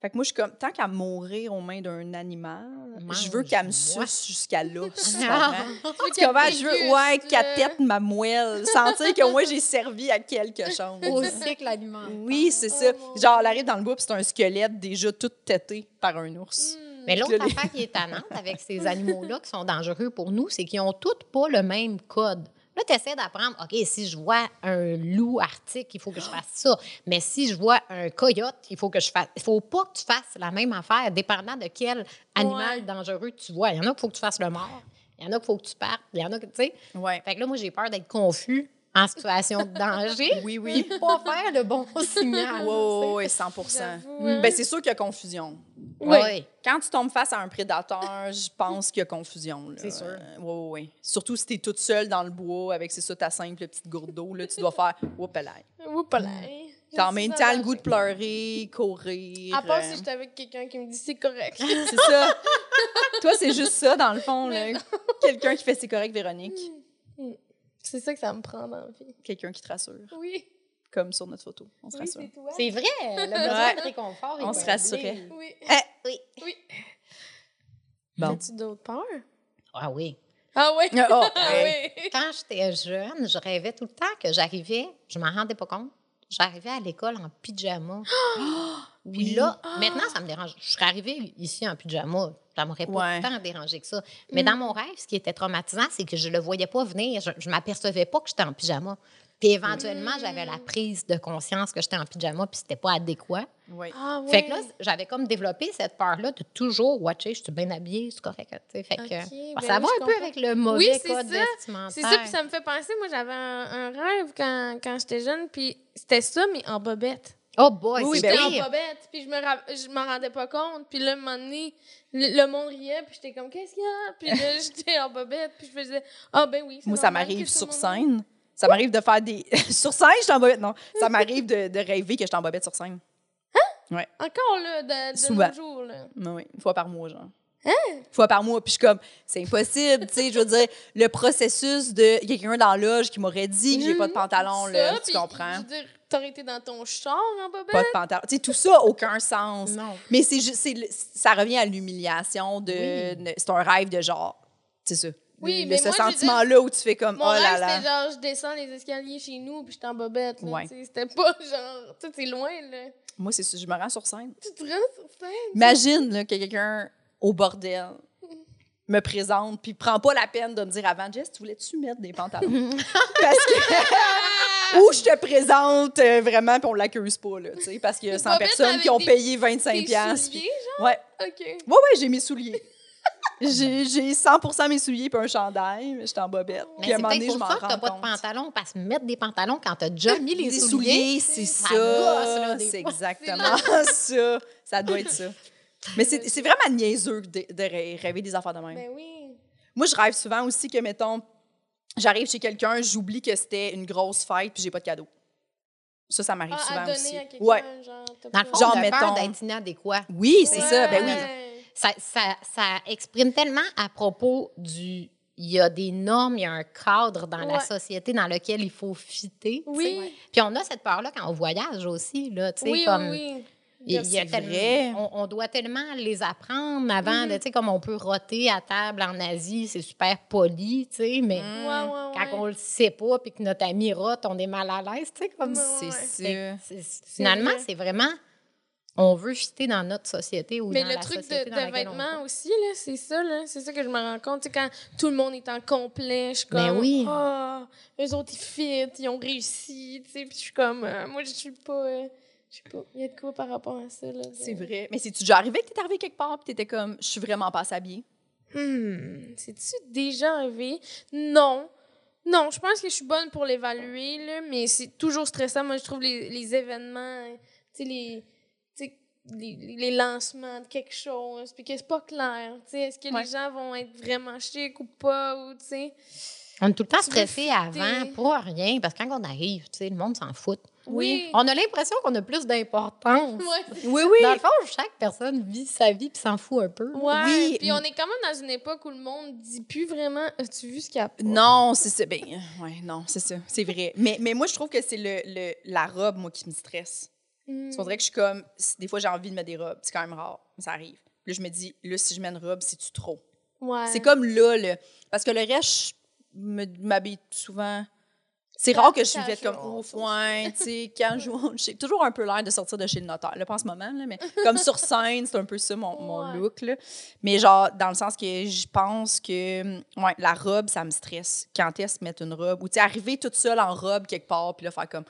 Fait que moi, je suis comme, tant qu'à mourir aux mains d'un animal, je veux qu'elle me suce jusqu'à l'os. tu Ah. comprends? Tu comprends? Je veux, ouais, qu'elle tête ma moelle. Sentir que moi, j'ai servi à quelque chose. Au cycle alimentaire. Oui, c'est Oh ça. mon Genre, elle arrive dans le bois, puis c'est un squelette déjà tout têté par un ours. Hmm. Mais l'autre affaire qui est tannante avec ces animaux-là qui sont dangereux pour nous, c'est qu'ils ont tous pas le même code. Là, tu essaies d'apprendre, OK, si je vois un loup arctique, il faut que je fasse ça. Mais si je vois un coyote, il faut que je fasse. Il faut pas que tu fasses la même affaire, dépendant de quel animal Ouais. dangereux tu vois. Il y en a qu'il faut que tu fasses le mort. Il y en a qu'il faut que tu partes. Il y en a que, tu sais. Ouais. Fait que là, moi, j'ai peur d'être confus en situation de danger. Oui, oui. Puis pas faire le bon signal. Oui, oui, 100 J'avoue, hein. Ben, c'est sûr qu'il y a confusion. Oui. Oui. Quand tu tombes face à un prédateur, je pense qu'il y a confusion. là. C'est sûr. oui, oui, oui. Surtout si tu es toute seule dans le bois avec, c'est ça, ta simple petite gourde d'eau, là, tu dois faire « Oups, là. Oups, là. T'as en même temps le goût de pleurer, courir. À part euh, si j'étais avec quelqu'un qui me dit c'est correct. C'est ça. Toi, c'est juste ça, dans le fond. Quelqu'un qui fait c'est correct, Véronique. C'est ça que ça me prend dans la vie. Quelqu'un qui te rassure, Oui, comme sur notre photo. On se oui, rassure. c'est toi. C'est vrai, le besoin Ouais. de réconfort. est On se rassurait. Oui. Oui. Oui. Bon. As-tu d'autres peurs? Ah oui. Ah oui. Ah, oh, ah oui. Quand j'étais jeune, je rêvais tout le temps que j'arrivais, je m'en rendais pas compte, j'arrivais à l'école en pyjama. Puis là, maintenant, ça me dérange. Je serais arrivée ici en pyjama, ça m'aurait pas Ouais. tant dérangé que ça. Mais dans mon rêve, ce qui était traumatisant, c'est que je le voyais pas venir. Je, je m'apercevais pas que j'étais en pyjama. Puis éventuellement, j'avais la prise de conscience que j'étais en pyjama, puis c'était pas adéquat. Oui. Ah oui. Fait que là, j'avais comme développé cette peur-là de toujours watcher, je suis bien habillée, c'est correct. Fait que, bah, ben ça oui, va un peu avec le mauvais Oui, c'est code ça. vestimentaire. C'est ça, puis ça me fait penser, moi j'avais un, un rêve quand, quand j'étais jeune, puis c'était ça, mais en bobette. Oh boy, Oui, c'est J'étais en pire. bobette, puis je me ra- je m'en rendais pas compte, puis là, un moment donné, le, le monde riait, puis j'étais comme, qu'est-ce qu'il y a? Puis là, j'étais en bobette, puis je faisais, ah ben oui, c'est Moi, ça m'arrive sur scène. Ça m'arrive de faire des. sur scène, je suis en bobette. Non. Ça m'arrive de, de rêver que je suis en bobette sur scène. Encore, là, de, de Souvent. nos jours, là. Non, oui, une fois par mois, genre. Hein? Fois par mois. Puis je suis comme, c'est impossible, tu sais. Je veux dire, le processus de quelqu'un dans la loge qui m'aurait dit que j'ai pas de pantalon, Ça, là, tu comprends? Je veux dire, t'aurais été dans ton char en bobette? Pas de pantalon. Tu sais, tout ça, aucun sens. Non. Mais c'est juste, ça revient à l'humiliation de. Oui. C'est un rêve de genre. C'est ça. Oui, Le- mais ce je sentiment-là où tu fais comme, Mon oh là là. c'était genre, je descends les escaliers chez nous, puis j'étais en bobette, Ouais. C'était pas genre, tu sais, loin, là. Moi, c'est ça, je me rends sur scène. Tu te rends sur scène? Imagine là, que quelqu'un au bordel me présente puis prend pas la peine de me dire avant Jess, tu voulais-tu mettre des pantalons? Parce que ou je te présente euh, vraiment puis on l'accuse pas là, tu sais parce qu'il y a Une 100 bobette personnes qui ont des- payé 25 Tes pièces. souliers, Ouais. OK. Ouais ouais, j'ai mes souliers. J'ai j'ai 100 mes souliers puis un chandail, mais j'étais en bobette. Mais Puis à un moment donné, je m'en rends pas de compte. pantalon, parce que mettre des pantalons quand t'as déjà mis les Des souliers, c'est ça C'est exactement ça. Ça doit être ça. Mais c'est vraiment niaiseux de, de rê- rêver des affaires de même. Ben oui. Moi, je rêve souvent aussi que, mettons, j'arrive chez quelqu'un, j'oublie que c'était une grosse fête puis j'ai pas de cadeau. Ça, ça m'arrive Ah, souvent à donner aussi. à Ouais. genre, Dans le fond, Genre, mettons- d'être inadéquat. Oui, c'est ça. Ben oui. Ouais. Ça, ça, ça exprime tellement à propos du il y a des normes, il y a un cadre dans la Ouais. société dans lequel il faut fitter. Oui. Puis on a cette peur-là quand on voyage aussi, là, tu sais, Oui, comme... oui, oui. Il y a C'est tellement-. On, on doit tellement les apprendre avant, de, tu sais, comme on peut roter à table en Asie, c'est super poli, tu sais, mais Ouais, ouais, quand ouais. on le sait pas puis que notre ami rote, on est mal à l'aise, tu sais, comme Ouais, C'est c'est- c'est- Finalement, vrai. c'est vraiment, on veut fitter dans notre société ou Mais dans le la truc société de, dans de on vêtements aussi, là, c'est ça, là. C'est ça que je me rends compte. Tu sais, quand tout le monde est en complet, je suis comme. Ben oui. Ah, eux autres, ils fit, ils ont réussi. Tu sais, puis je suis comme. euh, moi, je suis pas. euh, je sais pas. Il y a de quoi par rapport à ça, là. C'est vrai. Mais c'est-tu déjà arrivé que t'es arrivé quelque part et t'étais comme, je suis vraiment pas habillée? Hmm, C'est-tu déjà arrivé? Non. Non, je pense que je suis bonne pour l'évaluer, là, mais c'est toujours stressant. Moi, je trouve les, les événements, tu sais, les, les, les lancements de quelque chose, puis que c'est pas clair. Est-ce que Ouais. les gens vont être vraiment chics ou pas? Ou. On est tout le temps stressé avant pour rien, parce que quand on arrive, tu sais, le monde s'en fout. Oui. On a l'impression qu'on a plus d'importance. Ouais. Oui, oui. Dans le fond, chaque personne vit sa vie puis s'en fout un peu. Ouais, Oui. puis on est quand même dans une époque où le monde dit plus vraiment. As-tu vu ce qu'il y a? Non, c'est ça. Ben, euh, ouais, non, c'est ça. C'est vrai. Mais, mais moi, je trouve que c'est le, le- la robe, moi, qui me stresse. Hmm. On dirait que je suis comme, des fois, j'ai envie de mettre des robes. C'est quand même rare, mais ça arrive. Là, je me dis, là, si je mets une robe, c'est-tu trop? Ouais. C'est comme là, là. Parce que le reste, m'habille souvent. C'est rare que je suis faite comme au foin, tu sais, casual. J'ai toujours un peu l'air de sortir de chez le notaire, là, pas en ce moment, là, mais comme sur scène, c'est un peu ça mon, mon Ouais. look, là. Mais genre, dans le sens que je pense que, ouais, la robe, ça me stresse. Quand est-ce mettre une robe? Ou, tu sais, arriver toute seule en robe quelque part, puis là, faire comme,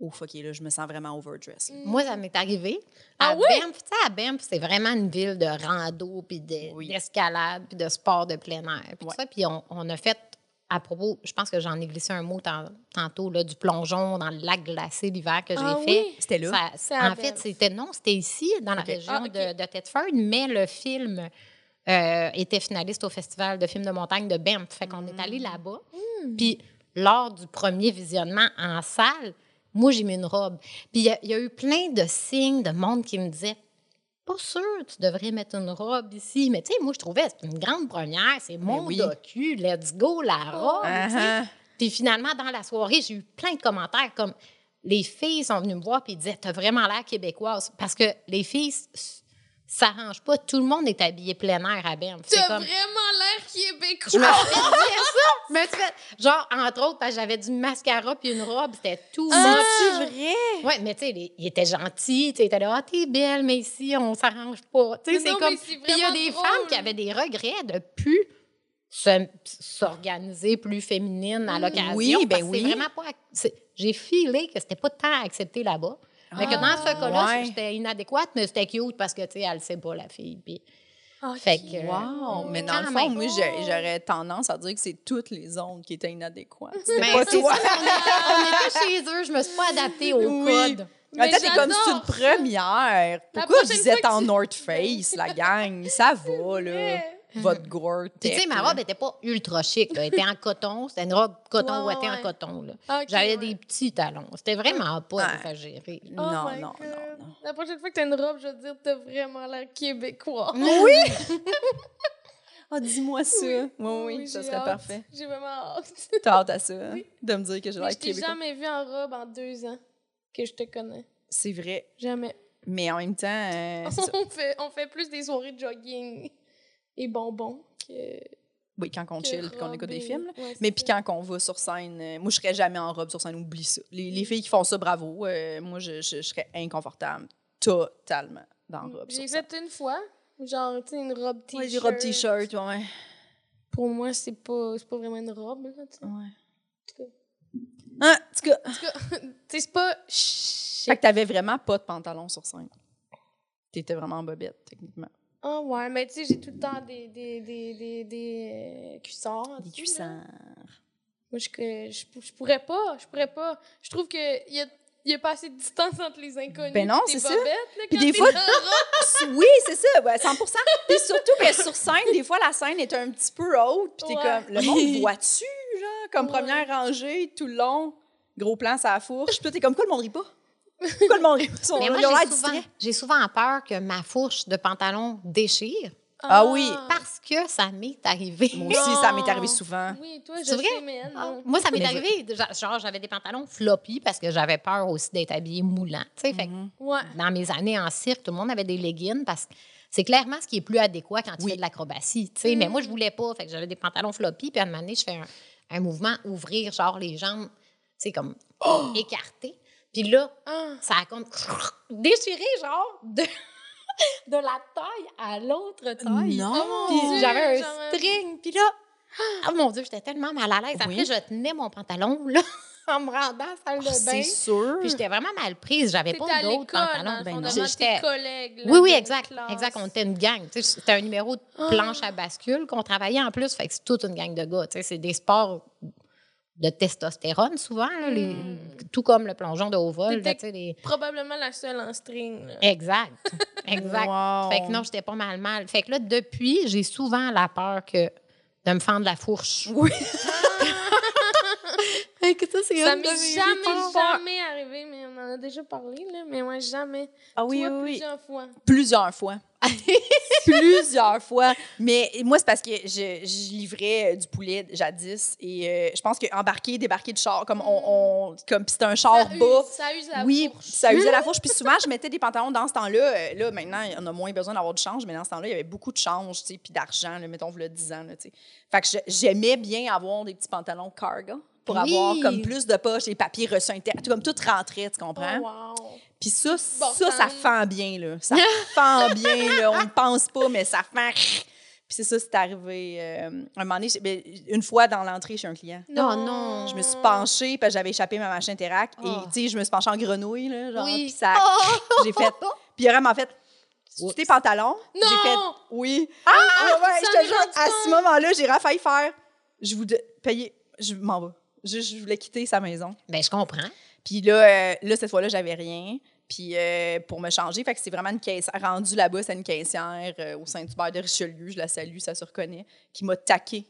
oh, fuck, là, je me sens vraiment overdress. là. Moi, ça m'est arrivé. Ah à oui? Banff, tu sais, à Banff, c'est vraiment une ville de rando, puis de- Oui. d'escalade, puis de sport de plein air. Puis Ouais. ça. Puis on, on a fait, à propos, je pense que j'en ai glissé un mot tan- tantôt, là, du plongeon dans le lac glacé l'hiver que j'ai Ah fait. oui? C'était là? Ça- en fait, c'était non, c'était ici, dans la région Ah, de, de Thetford, mais le film euh, était finaliste au Festival de films de montagne de Banff. Fait qu'on est allé là-bas. Hmm. Puis lors du premier visionnement en salle, moi, j'ai mis une robe. Puis il y y, a eu plein de signes de monde qui me disaient pas sûr, tu devrais mettre une robe ici. Mais tu sais, moi, je trouvais c'est une grande première, c'est mon oui. docu, let's go, la robe. Ah, sais. ah. Puis finalement, dans la soirée, j'ai eu plein de commentaires comme les filles sont venues me voir et disaient T'as vraiment l'air québécoise. Parce que les filles s- s'arrangent pas. Tout le monde est habillé plein air à. C'est T'as comme. vraiment l'air québécois. Je me ça. Je me suis fait- Genre, entre autres, parce que j'avais du mascara puis une robe, c'était tout Ah! C'est vrai? Ouais, mais tu sais, il était gentil, tu sais, il était là, ah, t'es belle, mais ici, on s'arrange pas. Tu sais, Mais c'est comme. Puis il y a des drôle. femmes qui avaient des regrets de plus se- s'organiser plus féminine à l'occasion. Oui, ben parce oui. C'est vraiment pas. J'ai filé que c'était pas tant accepté là-bas. Mais que dans Ah, ce cas-là, ouais. j'étais inadéquate, mais c'était cute parce que, tu sais, elle sait pas, la fille. Puis, Ok. fait que. Wow! Mais dans le fond, même. moi, j'aurais tendance à dire que c'est toutes les ondes qui étaient inadéquates. C'était Ben, pas toi. ça, on, était, chez eux, je me suis pas adaptée au Oui. code. Mais Attends, t'es comme c'est une première. Pourquoi vous êtes en tu- North Face, la gang? Ça va, là. Votre gore tu sais, ma robe était pas ultra chic. Là. Elle était en coton. C'était une robe coton Ouais, ouattée ouais. en coton. Là. Ok, J'avais ouais. des petits talons. C'était vraiment pas Ouais. exagéré. Oh Non, non, non, non. La prochaine fois que t'as une robe, je vais te dire, t'as vraiment l'air québécois. Oui! Ah, dis-moi ça. Oui, oui, ça j'ai serait hâte. parfait. J'ai vraiment hâte. T'as hâte à ça, hein? de me dire que j'ai l'air je t'ai québécois. jamais vu en robe en deux ans que je te connais. C'est vrai. Jamais. Mais en même temps, euh, ça. on, fait, on fait plus des soirées de jogging et bonbons que. oui, quand on chill et qu'on écoute des films. Ouais, Mais puis quand on va sur scène, euh, moi, je serais jamais en robe sur scène, oublie ça. Les, les filles qui font ça, bravo. Euh, moi, je, je- je serais inconfortable totalement dans la robe. J'ai sur scène. fait une fois, genre, tu sais, une robe t-shirt. Ouais, des robes t-shirt, ouais. Pour moi, c'est pas, pas vraiment une robe, là, tu sais. ouais. En tout cas, En tout cas, tu sais, c'est pas. fait que t'avais vraiment pas de pantalon sur scène. T'étais vraiment en bobette, techniquement. Ah ouais, mais tu sais, j'ai tout le temps des, des, des, des, des euh, cuissards. Des cuissards. Moi, je, je, je pourrais pas, je pourrais pas. Je trouve qu'il y a, y a pas assez de distance entre les inconnus Ben non, c'est ça. Puis des fois-. Oui, c'est ça, ouais, 100 Puis surtout que sur scène, des fois, la scène est un petit peu haute. Puis t'es Ouais. comme, le monde voit-tu, genre, comme Ouais. première rangée, tout le long, gros plan, ça fourche. Puis toi, t'es comme, quoi, le monde rit pas? Pourquoi le monde sont- Mais moi, j'ai souvent, j'ai souvent peur que ma fourche de pantalon déchire. Ah oui. Parce que ça m'est arrivé. Moi aussi, ça m'est arrivé souvent. Oui, toi, je vrai? sais, non. Moi, ça m'est Mais arrivé. Genre, genre, j'avais des pantalons floppy parce que j'avais peur aussi d'être habillée moulant. tu sais. Fait que Ouais. dans mes années en cirque, tout le monde avait des leggings parce que c'est clairement ce qui est plus adéquat quand tu Oui. fais de l'acrobatie. tu sais. Mais moi, je voulais pas. Fait que j'avais des pantalons floppy. Puis à un moment donné, je fais un, un mouvement, ouvrir genre les jambes, c'est comme écartées. Puis là, Ah. ça a comme déchiré genre de, de la taille à l'autre taille. Non. Oh Puis j'avais un string. Puis là, oh mon Dieu, j'étais tellement mal à l'aise. Après, Oui. je tenais mon pantalon là, en me rendant à la salle de bain. Oh, C'est sûr. Puis j'étais vraiment mal prise. J'avais pas d'autres pantalons. Ben non. devant J'étais- collègues. là, Oui, oui, de exact. Exact. On était une gang. C'était un numéro de planche à bascule qu'on travaillait en plus. Fait que c'est toute une gang de gars. C'est des sports de testostérone souvent, là, les- tout comme le plongeon de haut vol. Là, les- Probablement la seule en string. là. Exact. Exact. Wow. Fait que non, j'étais pas mal mal. Fait que là, depuis, j'ai souvent la peur que de me fendre la fourche. Oui. Que ça, c'est Ça m'est de mes jamais, jamais arrivé, mais on en a déjà parlé, là. Mais ouais, jamais. Ah oui, Toi, oui, plusieurs fois. Plusieurs fois. Plusieurs fois. Mais moi, c'est parce que je, je livrais euh, du poulet jadis et euh, je pense qu'embarquer, débarquer de char, comme on. on- comme c'était un char ça bas. use, ça use la oui, fourche. ça usait la fourche. Puis souvent, je mettais des pantalons dans ce temps-là. Euh, Là, maintenant, on a moins besoin d'avoir du change, mais dans ce temps-là, il y avait beaucoup de change, tu sais, puis d'argent, mettons, le 10 ans, là, tu sais. Fait que j'aimais bien avoir des petits pantalons cargo pour Oui. avoir comme plus de poches, les papiers reçus internes, comme tout rentrait, tu comprends? Oh, wow. Puis ça, Bon, ça, ça ça- fend bien, là. Ça fend bien, là. On ne pense pas, mais ça fend. Puis c'est ça, c'est arrivé. euh, un moment donné, j'ai- ben, une fois dans l'entrée chez un client. Non, non. Je me suis penchée parce que j'avais échappé ma machine Interac. Oh. Et, tu sais, je me suis penchée en grenouille, là, genre. Oui. Puis ça... J'ai fait... Puis il a vraiment fait... Tu tes pantalons? J'ai Non! fait... Oui. Ah! ouais, je te jure, à ce moment-là, j'ai failli faire... Je vous de- payer... Je m'en vais. Je, je voulais quitter sa maison. Ben, je comprends. Puis là, euh, là cette fois-là, j'avais rien. Puis euh, pour me changer, fait que c'est vraiment une caisse rendue là-bas, c'est une caissière euh, au Saint-Hubert de Richelieu, je la salue, ça se reconnaît, qui m'a taqué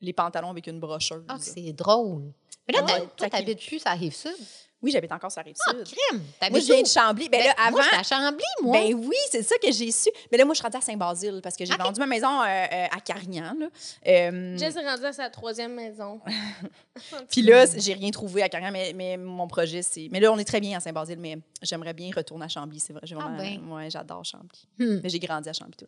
les pantalons avec une brocheuse. Ah, c'est drôle. Mais là, Ah, ouais, toi, taquin. t'habites plus, ça arrive sud? Oui, j'habite encore sur la rive Ah, sud. crème. moi, T'habites je viens de Chambly. Ben, Ben, là, avant, Moi, à Chambly, moi. ben oui, c'est ça que j'ai su. Mais là, moi, je suis rendue à Saint-Basile parce que j'ai vendu ma maison euh, euh, à Carignan. Là. Euh, Jess est rendue à sa troisième maison. Puis là, j'ai rien trouvé à Carignan, mais, mais mon projet, c'est. Mais là, on est très bien à Saint-Basile, mais j'aimerais bien retourner à Chambly, c'est vrai. J'ai Ah vraiment- ben. ouais, j'adore Chambly. Hmm. Mais j'ai grandi à Chambly, tout.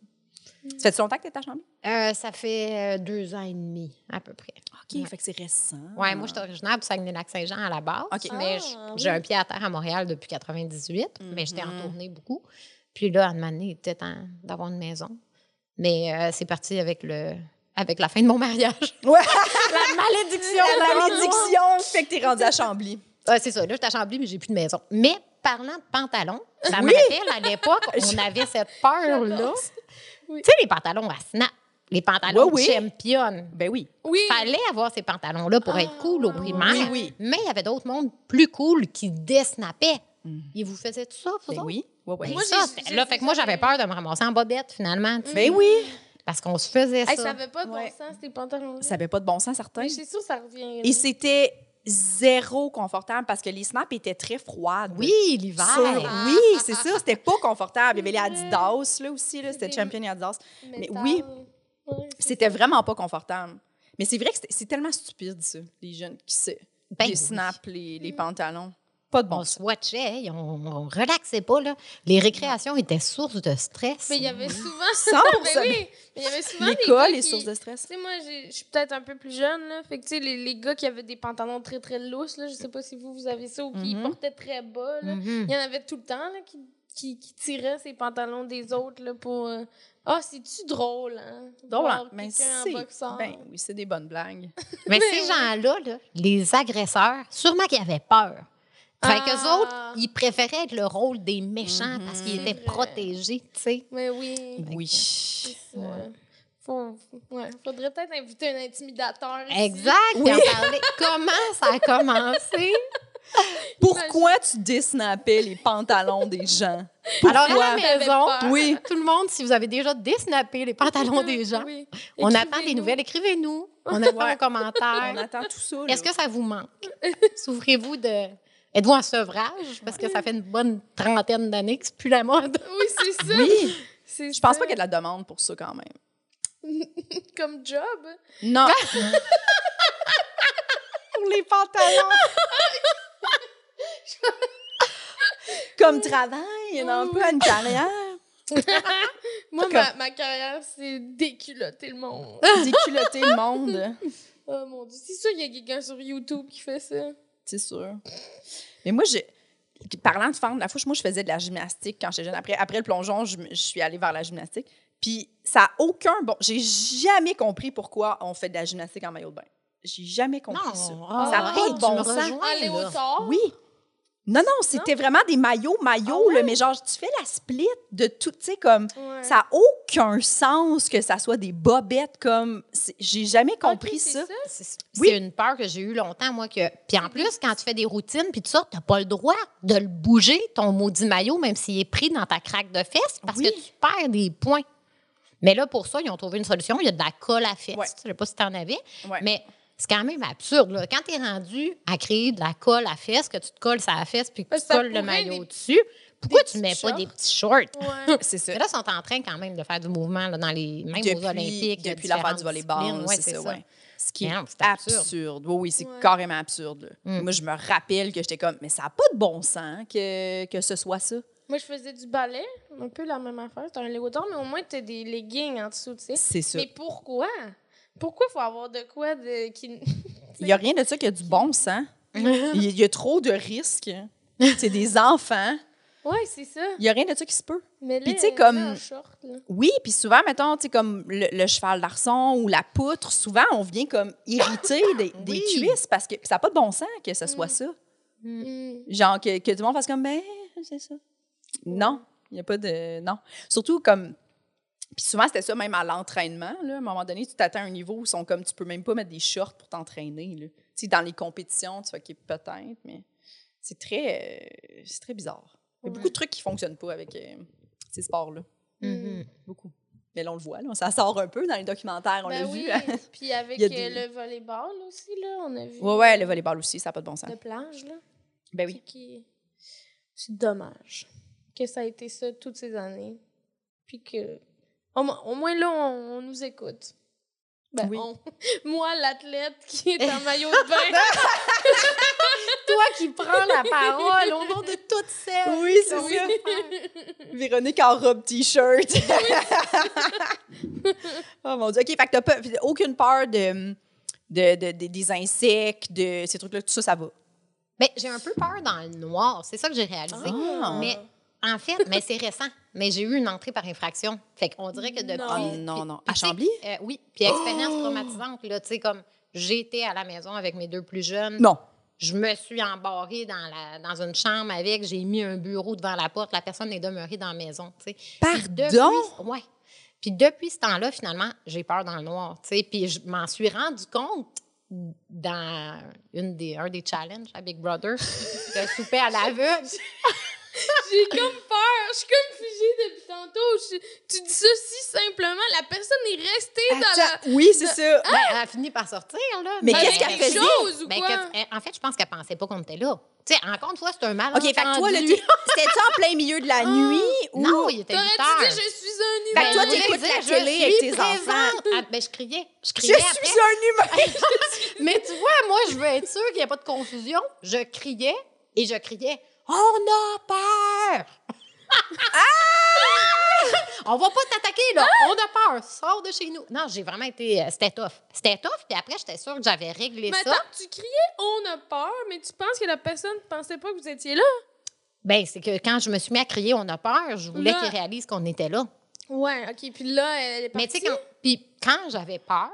Ça fait longtemps que tu à Chambly? Euh, ça fait deux ans et demi, à peu près. OK, fait que c'est récent. Ouais, moi, je suis originaire du Saguenay-Lac-Saint-Jean à la base. OK. Mais Ah, oui. j'ai un pied à terre à Montréal depuis 98. Mais j'étais en Mhm. tournée beaucoup. Puis là, donné, il était temps d'avoir une maison. Mais euh, c'est parti avec le avec la fin de mon mariage. Ouais, la malédiction! la malédiction fait que t'es rendu à Chambly. Ouais, c'est ça. Là, j'étais à Chambly, mais j'ai plus de maison. Mais parlant de pantalons, ça Oui. me rappelle à l'époque, on avait cette peur-là. Oui. Tu sais, les pantalons à snap, les pantalons Oui, oui. championne. Ben oui. Oui. fallait avoir ces pantalons-là pour être cool au Ah, primaire. oui, oui. Mais il y avait d'autres mondes plus cool qui désnappaient. Ils vous faisaient tout ça, vous Ben oui. Ouais, ouais. Ben Moi, ça, là, fait que moi, j'avais mais- peur de me ramasser en bobette, finalement. tu sais, Ben oui. Parce qu'on se faisait ça. Hey, ça avait pas de bon Ouais. sens, ces pantalons. Ça n'avait pas de bon sens, certain. Mais c'est sûr, ça revient. Et c'était zéro confortable parce que les snaps étaient très froides. Oui, l'hiver. Sur- Oui, c'est ça. C'était pas confortable. Il y avait les Adidas, là aussi. là, C'était Champion et Adidas. mais oui. Ouais, C'était vraiment pas confortable. Mais c'est vrai que c'était- c'est tellement stupide, ça, les jeunes qui se Ben les oui. snaps, les, les pantalons. Pas de bon On sens. se watchait, on, on relaxait pas. Là. Les récréations étaient source de stress. Mais il y avait souvent. 100 Ben oui, mais il y avait souvent L'école gars est qui- source de stress. Tu sais, moi, j'ai- je suis peut-être un peu plus jeune, là. Fait que, tu sais, les, les gars qui avaient des pantalons très, très lousses, là, je sais pas si vous, vous avez ça, ou qui Mhm. portaient très bas, là. Mhm. Il y en avait tout le temps, là, qui, qui, qui tiraient ces pantalons des autres, là, pour... euh, Ah, c'est-tu drôle, hein? Drôle, hein? Mais c'est. Ben oui, c'est des bonnes blagues. Mais Mais ces oui. gens-là, là, les agresseurs, sûrement qu'ils avaient peur. Fait Ah. qu'eux autres, ils préféraient être le rôle des méchants parce qu'ils étaient vrai. protégés, tu sais. Mais oui. Oui. Faut, ouais, faudrait peut-être inviter un intimidateur ici. Exact. parler. Comment ça a commencé? Pourquoi tu désnappais les pantalons des gens? Alors, à Pourquoi? la maison, oui, tout le monde, si vous avez déjà désnappé les pantalons des gens, Oui. on attend des nouvelles. Écrivez-nous. On attend Ouais. vos commentaires. On attend tout ça. Est-ce que ça vous manque? Souffrez-vous de. Êtes-vous en sevrage? Parce que ça fait une bonne trentaine d'années que c'est plus la mode. Oui, c'est ça. Oui. Je pense ça. pas qu'il y a de la demande pour ça quand même. Comme job? Non. pour les pantalons. Comme travail, un emploi, une carrière. Moi, Comme- ma, ma carrière, c'est déculotter le monde. Déculotter le monde. Oh mon dieu. C'est sûr qu'il y a quelqu'un sur YouTube qui fait ça. C'est sûr. Mais moi, j'ai. Parlant de fendre, la fois, moi, je faisais de la gymnastique quand j'étais jeune. Après, après le plongeon, je, suis allée vers la gymnastique. Puis, ça n'a aucun. Bon, j'ai jamais compris pourquoi on fait de la gymnastique en maillot de bain. J'ai jamais compris Non, ça. ah, ça n'a pas de bon sens. au tort. Oui. Non, non, c'était vraiment des maillots, maillots, Ah là, mais genre, tu fais la split de tout, tu sais, comme, Ouais. ça n'a aucun sens que ça soit des bobettes, comme, j'ai jamais compris c'est ça. C'est c'est Oui. une peur que j'ai eue longtemps, moi. que Puis en plus, quand tu fais des routines, puis tout ça, tu n'as pas le droit de le bouger, ton maudit maillot, même s'il est pris dans ta craque de fesses, parce Oui. que tu perds des points. Mais là, pour ça, ils ont trouvé une solution. Il y a de la colle à fesses. Ouais. Je ne sais pas si tu en avais. Ouais. Mais c'est quand même absurde. Là. Quand tu es rendu à créer de la colle à fesses, que tu te colles sur la fesse, puis que Parce tu ça colles le maillot des- dessus, pourquoi tu mets pas des petits shorts? Ouais. C'est ça. Mais là, ils sont en train quand même de faire du mouvement là, dans les, même aux Olympiques. Depuis l'affaire différentes du volleyball, disciplines. Ouais, c'est ça, ouais. Ce qui est absurde. absurde. Oui, oui, c'est Ouais. carrément absurde. Mm. Moi, je me rappelle que j'étais comme, mais ça n'a pas de bon sens que, que ce soit ça. Moi, je faisais du ballet, un peu la même affaire. C'était un léotard, mais au moins, t'as des leggings en dessous, tu sais. C'est ça. Mais pourquoi? Pourquoi faut avoir de quoi de... qui... Il n'y a rien de ça qui a du bon sens. Il y, a trop de risques. C'est des enfants. Ouais, c'est ça. Il n'y a rien de ça qui se peut. Mais là, Puis, tu sais, là, comme- en short, là. Oui, puis souvent, mettons, tu sais, comme le, le cheval d'arçon ou la poutre, souvent, on vient comme irriter des, des Oui. cuisses parce que ça n'a pas de bon sens que ce soit ça. Mm. Genre, que, que tout le monde fasse comme, ben, c'est ça. Non, il n'y a pas de. Non. Surtout comme. Puis souvent, c'était ça, même à l'entraînement. là. À un moment donné, tu t'atteins un niveau où ils sont comme, tu peux même pas mettre des shorts pour t'entraîner. là. Tu sais, dans les compétitions, tu fais, OK, peut-être, mais c'est très, euh, c'est très bizarre. Il y a Ouais. beaucoup de trucs qui ne fonctionnent pas avec euh, ces sports-là. Mhm. Beaucoup. Mais là, on le voit, là, ça sort un peu dans les documentaires, on Ben l'a oui, vu. puis avec a euh, des- le volleyball aussi, là, on a vu. Ouais, ouais, le volleyball aussi, ça n'a pas de bon sens. De plage, là. Ben oui. qui- C'est dommage que ça a été ça toutes ces années. Puis que. Au, mo- au moins là, on, on nous écoute. Ben, Oui. on- moi, l'athlète qui est en maillot de bain. Toi qui prends la parole au nom de toutes celles. Oui, c'est Oui. ça. Véronique en robe t-shirt. oh mon Dieu. OK, fait que t'as pas, aucune peur de, de, de- de- des insectes, de ces trucs-là, tout ça, ça va. Mais j'ai un peu peur dans le noir. C'est ça que j'ai réalisé. Ah. Mais en fait, mais c'est récent. Mais j'ai eu une entrée par infraction. Fait qu'on dirait que depuis. Non. Ah, non, non. puis À Chambly? euh, oui. Puis expérience traumatisante, là. Tu sais, comme j'étais à la maison avec mes deux plus jeunes. Non. Je me suis embarrée dans, la, dans une chambre avec. J'ai mis un bureau devant la porte. La personne est demeurée dans la maison. tu sais. Pardon? Ouais. Puis depuis ce temps-là, finalement, j'ai peur dans le noir. tu sais. Puis je m'en suis rendu compte dans une des, un des challenges à Big Brother, de souper à l'aveugle. J'ai comme peur. Je suis comme figée depuis tantôt. Je- tu dis ça si simplement. La personne est restée dans la. Oui, c'est ça. Ben, elle a fini par sortir, là. Mais Elle qu'est-ce avait qu'elle quelque faisait? chose ou Ben, quoi? que- elle- en fait, je pense qu'elle pensait pas qu'on était là. Tu sais, encore une fois, c'est un mal. OK, fait que toi, là, c'était-tu en plein milieu de la nuit ou... Non, il était 8 T'aurais-tu heures. dit je suis un Fait humain? que toi, je t'écoutes la je télé suis avec tes présente. enfants. Ah, ben, je criais. Je Je criais suis après. un humain! Mais tu vois, moi, je veux être sûre qu'il n'y ait pas de confusion. Je criais et je criais On a peur! On va pas t'attaquer, là. On a peur. Sors de chez nous. Non, j'ai vraiment été. euh, C'était tough. C'était tough. Puis après, j'étais sûre que j'avais réglé Mais ça. attends, tu criais on a peur, mais tu penses que la personne ne pensait pas que vous étiez là? Ben, c'est que quand je me suis mis à crier On a peur, je voulais qu'ils réalisent qu'on était là. Ouais, OK. Puis là, elle est Mais partie. tu sais, quand, puis quand j'avais peur,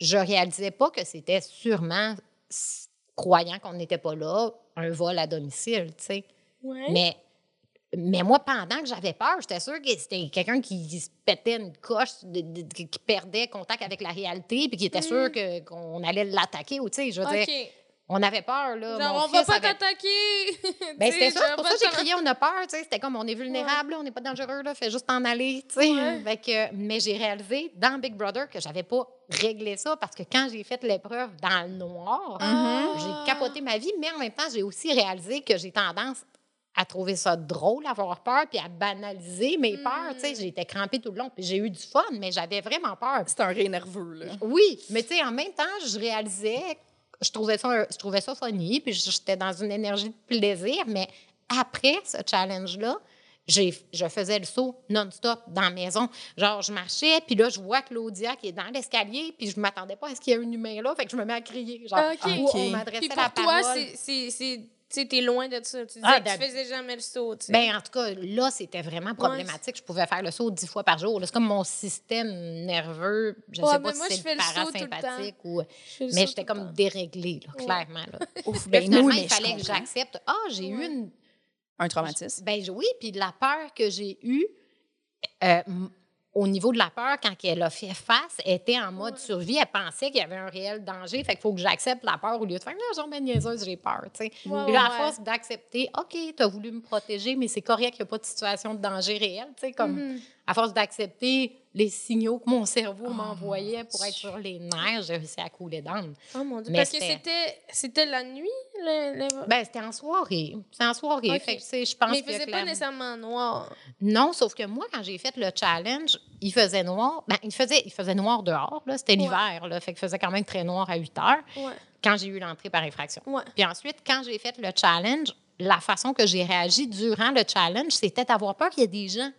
je réalisais pas que c'était sûrement, croyant qu'on n'était pas là, un vol à domicile, tu sais. Ouais. Mais, mais moi, pendant que j'avais peur, j'étais sûre que c'était quelqu'un qui se pétait une coche, de- de- qui qui perdait contact avec la réalité, puis qui était sûr que- qu'on allait l'attaquer, ou tu sais, je veux dire, on avait peur, là. Genre, Mon on va pas avait- t'attaquer. Ben, c'était ça, pour ça que j'ai crié, on a peur, tu sais. C'était comme, on est vulnérable, là, on n'est pas dangereux, là, fais juste t'en aller, tu sais. Ouais. Mais j'ai réalisé dans Big Brother que j'avais pas réglé ça parce que quand j'ai fait l'épreuve dans le noir, Ah. j'ai capoté ma vie, mais en même temps, j'ai aussi réalisé que j'ai tendance à trouver ça drôle, à avoir peur, puis à banaliser mes Mm. peurs. Tu sais, j'étais crampée tout le long, puis j'ai eu du fun, mais j'avais vraiment peur. C'est un rire nerveux, là. Oui, mais tu sais, en même temps, je réalisais, je trouvais ça, je trouvais ça funny, puis j'étais dans une énergie de plaisir, mais après ce challenge-là, j'ai- je faisais le saut non-stop dans la maison. Genre, je marchais, puis là, je vois Claudia qui est dans l'escalier, puis je m'attendais pas à ce qu'il y ait un humain là, fait que je me mets à crier. Genre, Ah, OK. ou OK. on m'adressait Puis la pour toi, parole. c'est- Tu sais, t'es loin de ça. Tu disais Ah, que tu faisais jamais le saut, tu sais. Ben, en tout cas, là, c'était vraiment problématique. Je pouvais faire le saut dix fois par jour. là. C'est comme mon système nerveux. Je ne Ouais, sais pas moi, si je c'est fais le le saut tout le parasympathique ou. Le Mais j'étais comme déréglée, là, Ouais. clairement. Là. Ouf, Là, ben, finalement, il fallait que j'accepte. Ah, j'ai eu Ouais. une. Un traumatisme? Ben oui, puis la peur que j'ai eue, euh, au niveau de la peur, quand elle a fait face, elle était en mode survie. Elle pensait qu'il y avait un réel danger. Fait qu'il faut que j'accepte la peur au lieu de faire, là, genre, ben niaiseuse, j'ai peur, tu sais. Ouais, Puis ouais. force d'accepter, OK, tu as voulu me protéger, mais c'est correct, il n'y a pas de situation de danger réel, tu sais, comme Mhm. À force d'accepter les signaux que mon cerveau Oh, m'envoyait pour être sur les nerfs, j'ai réussi à couler d'âme. Oh mon Dieu. Mais Parce que c'était- la nuit, le, le- Ben, c'était en soirée. C'était en soirée. OK. Fait que, tu sais, je pense Mais il que faisait pas nécessairement noir. Non, sauf que moi, quand j'ai fait le challenge, il faisait noir. Ben, il faisait, il faisait noir dehors, là. C'était Ouais. l'hiver, là. Fait qu'il faisait quand même très noir à 8 heures Ouais. quand j'ai eu l'entrée par infraction. Ouais. Puis ensuite, quand j'ai fait le challenge, la façon que j'ai réagi durant le challenge, c'était d'avoir peur qu'il y ait des gens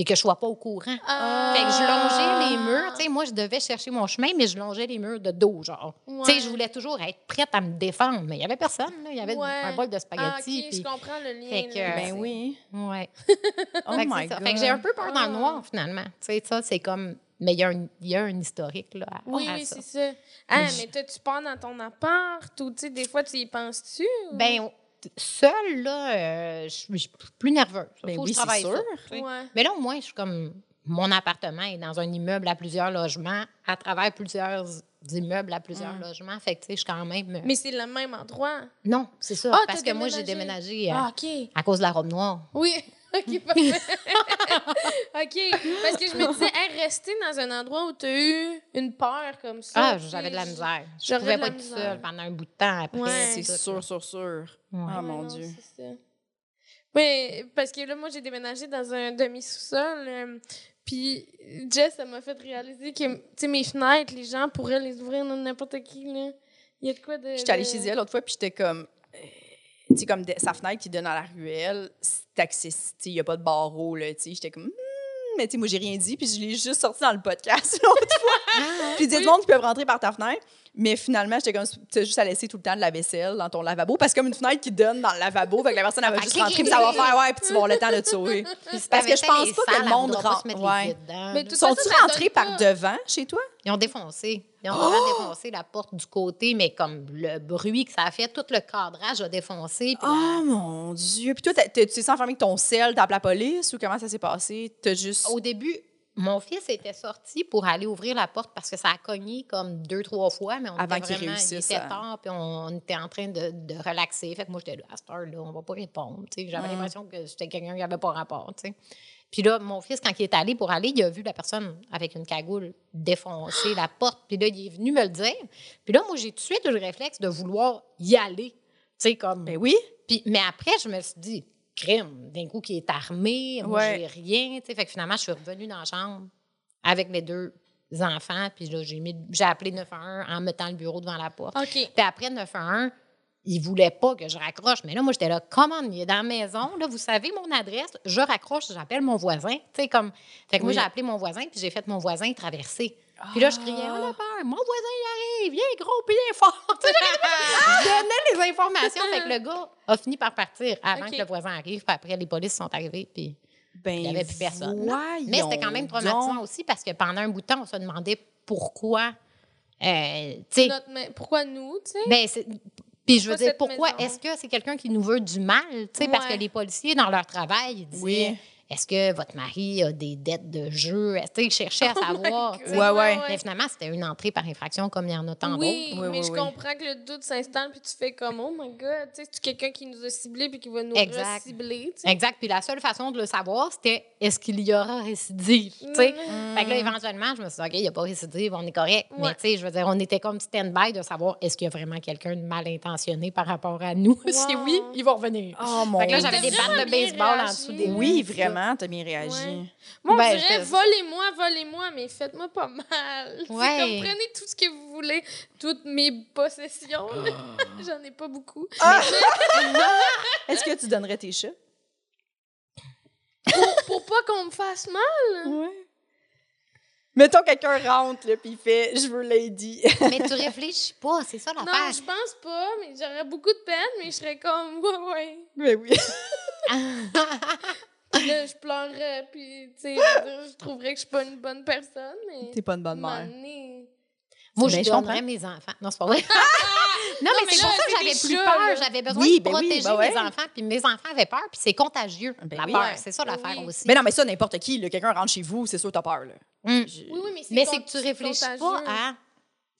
puis que je sois pas au courant. Ah. Fait que je longeais les murs. Tu sais, moi, je devais chercher mon chemin, mais je longeais les murs de dos, genre. Tu sais, Ouais. je voulais toujours être prête à me défendre, mais il y avait personne, là. Il y avait Ouais. un bol de Ah, spaghettis. OK, puis- je comprends le lien. Fait que, là. Ben oui. Ouais. Oh Fait que my ça. Fait que j'ai un peu peur dans Ah. le noir, finalement. Tu sais, ça, c'est comme. Mais il y, a un- il y a un historique, là. à- Oui, à oui, c'est ça. Ah, Mais mais toi, tu pars dans ton appart ou, tu sais, des fois, tu y penses-tu? ou- Ben, seule, là, euh, je suis plus nerveuse. Ben Faut que oui, je travaille ça. Ouais. Mais là, au moins, je suis comme. Mon appartement est dans un immeuble à plusieurs logements, à travers plusieurs immeubles à plusieurs Mm. logements. Fait que, tu sais, je suis quand même. euh, Mais c'est le même endroit? Non, c'est ça. Ah, parce que moi, j'ai déménagé. euh, Ah, à cause de la robe noire. Oui. OK, parfait. OK. Parce que je me disais, hey, rester dans un endroit où tu as eu une peur comme ça. Ah, j'avais de la misère. Je pouvais pas être seule pendant un bout de temps après. Ouais. C'est sûr, sûr, sûr. Ouais. Ah, Ouais, mon non, Dieu. ça. Mais parce que là, moi, j'ai déménagé dans un demi-sous-sol. euh, puis Jess, ça m'a fait réaliser que, tu sais, mes fenêtres, les gens pourraient les ouvrir dans n'importe qui, là. Il y a de quoi de. J'étais allée de- chez elle l'autre fois, puis j'étais comme. euh, tu sais, comme de- sa fenêtre qui donne à la ruelle, c'est accessible. Il n'y a pas de barreau, là. Tu sais, j'étais comme. Hmm, mais tu sais, moi, j'ai rien dit, puis je l'ai juste sorti dans le podcast l'autre fois. Puis il dit, tout le monde qui peut rentrer par ta fenêtre. Mais finalement, j'étais comme, tu as juste à laisser tout le temps de la vaisselle dans ton lavabo, parce que comme une fenêtre qui donne dans le lavabo, fait que la personne, elle va juste rentrer, puis ça va faire, ouais, puis tu vas le temps de te sauver. Parce que je pense pas que le monde rentre. Ouais. Ça rentrés par devant chez toi? Ils ont défoncé. Ils ont Oh! vraiment défoncé la porte du côté, mais comme le bruit que ça a fait, tout le cadrage a défoncé. Oh mon Dieu! Puis toi, tu t'es enfermé avec ton sel, t'as appelé la police ou comment ça s'est passé? T'as juste. Au début, mon fils était sorti pour aller ouvrir la porte parce que ça a cogné comme deux, trois fois, mais on Avant était vraiment, il réussisse était à- tard, puis on, on était en train de, de relaxer. Fait que moi, j'étais là, à cette heure-là, on va pas répondre. J'avais Mm. l'impression que c'était quelqu'un qui n'avait pas rapport. Puis là, mon fils, quand il est allé pour aller, il a vu la personne avec une cagoule défoncer la porte. Puis là, il est venu me le dire. Puis là, moi, j'ai tout de suite eu le réflexe de vouloir y aller. Tu sais, comme... Ben oui. Puis, mais après, je me suis dit, crime, d'un coup, qui est armé, moi, Ouais. j'ai rien. Fait que finalement, je suis revenue dans la chambre avec mes deux enfants. Puis là, j'ai, mis, j'ai appelé 911 en mettant le bureau devant la porte. Puis après 911, il voulait pas que je raccroche. Mais là, moi, j'étais là, comment il est dans la maison. Là, vous savez mon adresse. Je raccroche, j'appelle mon voisin. Tu sais, comme. Fait que moi, j'ai appelé mon voisin, puis j'ai fait mon voisin traverser. Puis là, je criais, Ah. on a peur, mon voisin, il arrive, viens gros, puis viens fort. Je donnais les informations. Fait que le gars a fini par partir avant que le voisin arrive. Puis après, les polices sont arrivés, puis Ben, il n'y avait plus personne. Mais c'était quand même traumatisant donc. aussi parce que pendant un bout de temps, on se demandait pourquoi. euh, tu sais, Notre Pourquoi nous, tu sais? ben, puis je veux Pourquoi dire, pourquoi est-ce que c'est quelqu'un qui nous veut du mal? tu sais, Parce que les policiers, dans leur travail, ils Oui. Est-ce que votre mari a des dettes de jeu? Est-ce que cherchait à savoir? tu sais? Ouais, ouais. Mais finalement, c'était une entrée par infraction comme il y en a tant Oui, Oui, mais oui, je oui. comprends que le doute s'installe puis tu fais comme oh my god, tu sais, c'est quelqu'un qui nous a ciblés puis qui va nous Exact. cibler, tu sais? Exact. Puis la seule façon de le savoir, c'était est-ce qu'il y aura récidive? tu sais? Fait que là, éventuellement, je me suis dit, OK, il n'y a pas récidive, on est correct. Mais tu sais, je veux dire, on était comme stand-by de savoir est-ce qu'il y a vraiment quelqu'un de mal intentionné par rapport à nous? Si oui, il va revenir. Oh mon Fait que là, j'avais des battes de vraiment baseball en dessous des Oui, mains, t'as bien réagi? Ouais. Moi, on Ben, dirait, volez-moi, volez-moi, mais faites-moi pas mal. Ouais. comme, prenez tout ce que vous voulez, toutes mes possessions. là. J'en ai pas beaucoup. Est-ce que tu donnerais tes chats? Pour, pour pas qu'on me fasse mal? Oui. Mettons quelqu'un rentre, là, puis il fait « Je veux Lady Mais tu réfléchis pas, c'est ça Non, l'affaire. je pense pas, mais j'aurais beaucoup de peine, mais je serais comme, ouais, ouais. ». Mais oui. Là, je pleurerais, puis, tu sais, je trouverais que je suis pas une bonne personne, mais... T'es pas une bonne mère. Moi, Ben, je comprends. mes enfants. Non, c'est pas vrai. non, Non, mais mais c'est pour ça que j'avais plus chats, peur. J'avais besoin Oui, de ben oui, protéger ben ouais. mes enfants. Puis mes enfants avaient peur, puis c'est contagieux, Ben la oui. peur. C'est ça l'affaire Oui. aussi. Mais non, mais ça, n'importe qui, là, quelqu'un rentre chez vous, c'est sûr que t'as peur. Là. Mm. Je- Oui, oui, mais c'est Mais c'est que tu réfléchis pas à.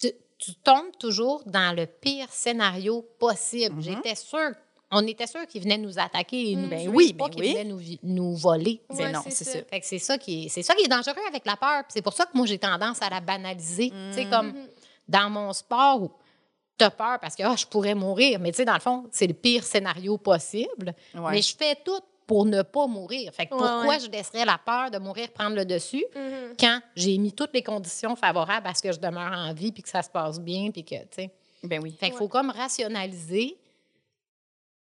Tu, tu tombes toujours dans le pire scénario possible. J'étais sûre. On était sûr qu'ils venaient nous attaquer et nous Mm. Ben oui, pas ben qu'ils oui. venaient nous, voler. Ben Ouais, non, c'est ça. ça. Fait que c'est ça qui est, c'est ça qui est dangereux avec la peur. Puis c'est pour ça que moi j'ai tendance à la banaliser. Tu sais comme Mhm. dans mon sport où t'as peur parce que ah, je pourrais mourir, mais tu sais dans le fond c'est le pire scénario possible. Ouais. Mais je fais tout pour ne pas mourir. Fait que Ouais, pourquoi ouais. je laisserais la peur de mourir prendre le dessus Mhm. quand j'ai mis toutes les conditions favorables à ce que je demeure en vie puis que ça se passe bien puis que tu sais. Ben oui. Fait qu'il Ouais. faut comme rationaliser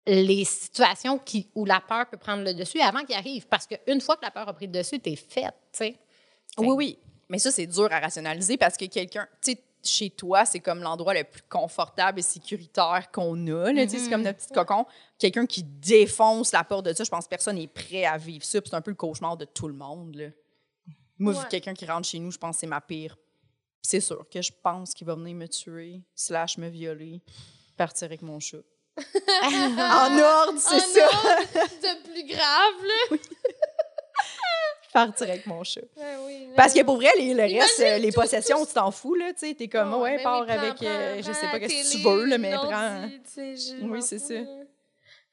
les situations qui, où la peur peut prendre le dessus avant qu'il arrive. Parce qu'une fois que la peur a pris le dessus, t'es faite, tu sais. Oui, oui. Mais ça, c'est dur à rationaliser parce que quelqu'un, tu sais, chez toi, c'est comme l'endroit le plus confortable et sécuritaire qu'on a. C'est comme notre petit cocon. Quelqu'un qui défonce la porte de ça, je pense que personne n'est prêt à vivre ça. C'est un peu le cauchemar de tout le monde. Là. Moi, vu Ouais. quelqu'un qui rentre chez nous, je pense que c'est ma pire. C'est sûr que je pense qu'il va venir me tuer, slash me violer, partir avec mon chat. En ordre, c'est ça. de plus grave, là. Partir avec mon chat. Oui, Parce que pour vrai, les, le reste, euh, les tout, possessions, tout- tu t'en fous, là, tu sais. T'es comme, Oh, ouais, ben pars oui, prends- avec, euh, prends- je sais pas la qu'est-ce que tu télé, veux, là, mais prends. Oui, c'est ça.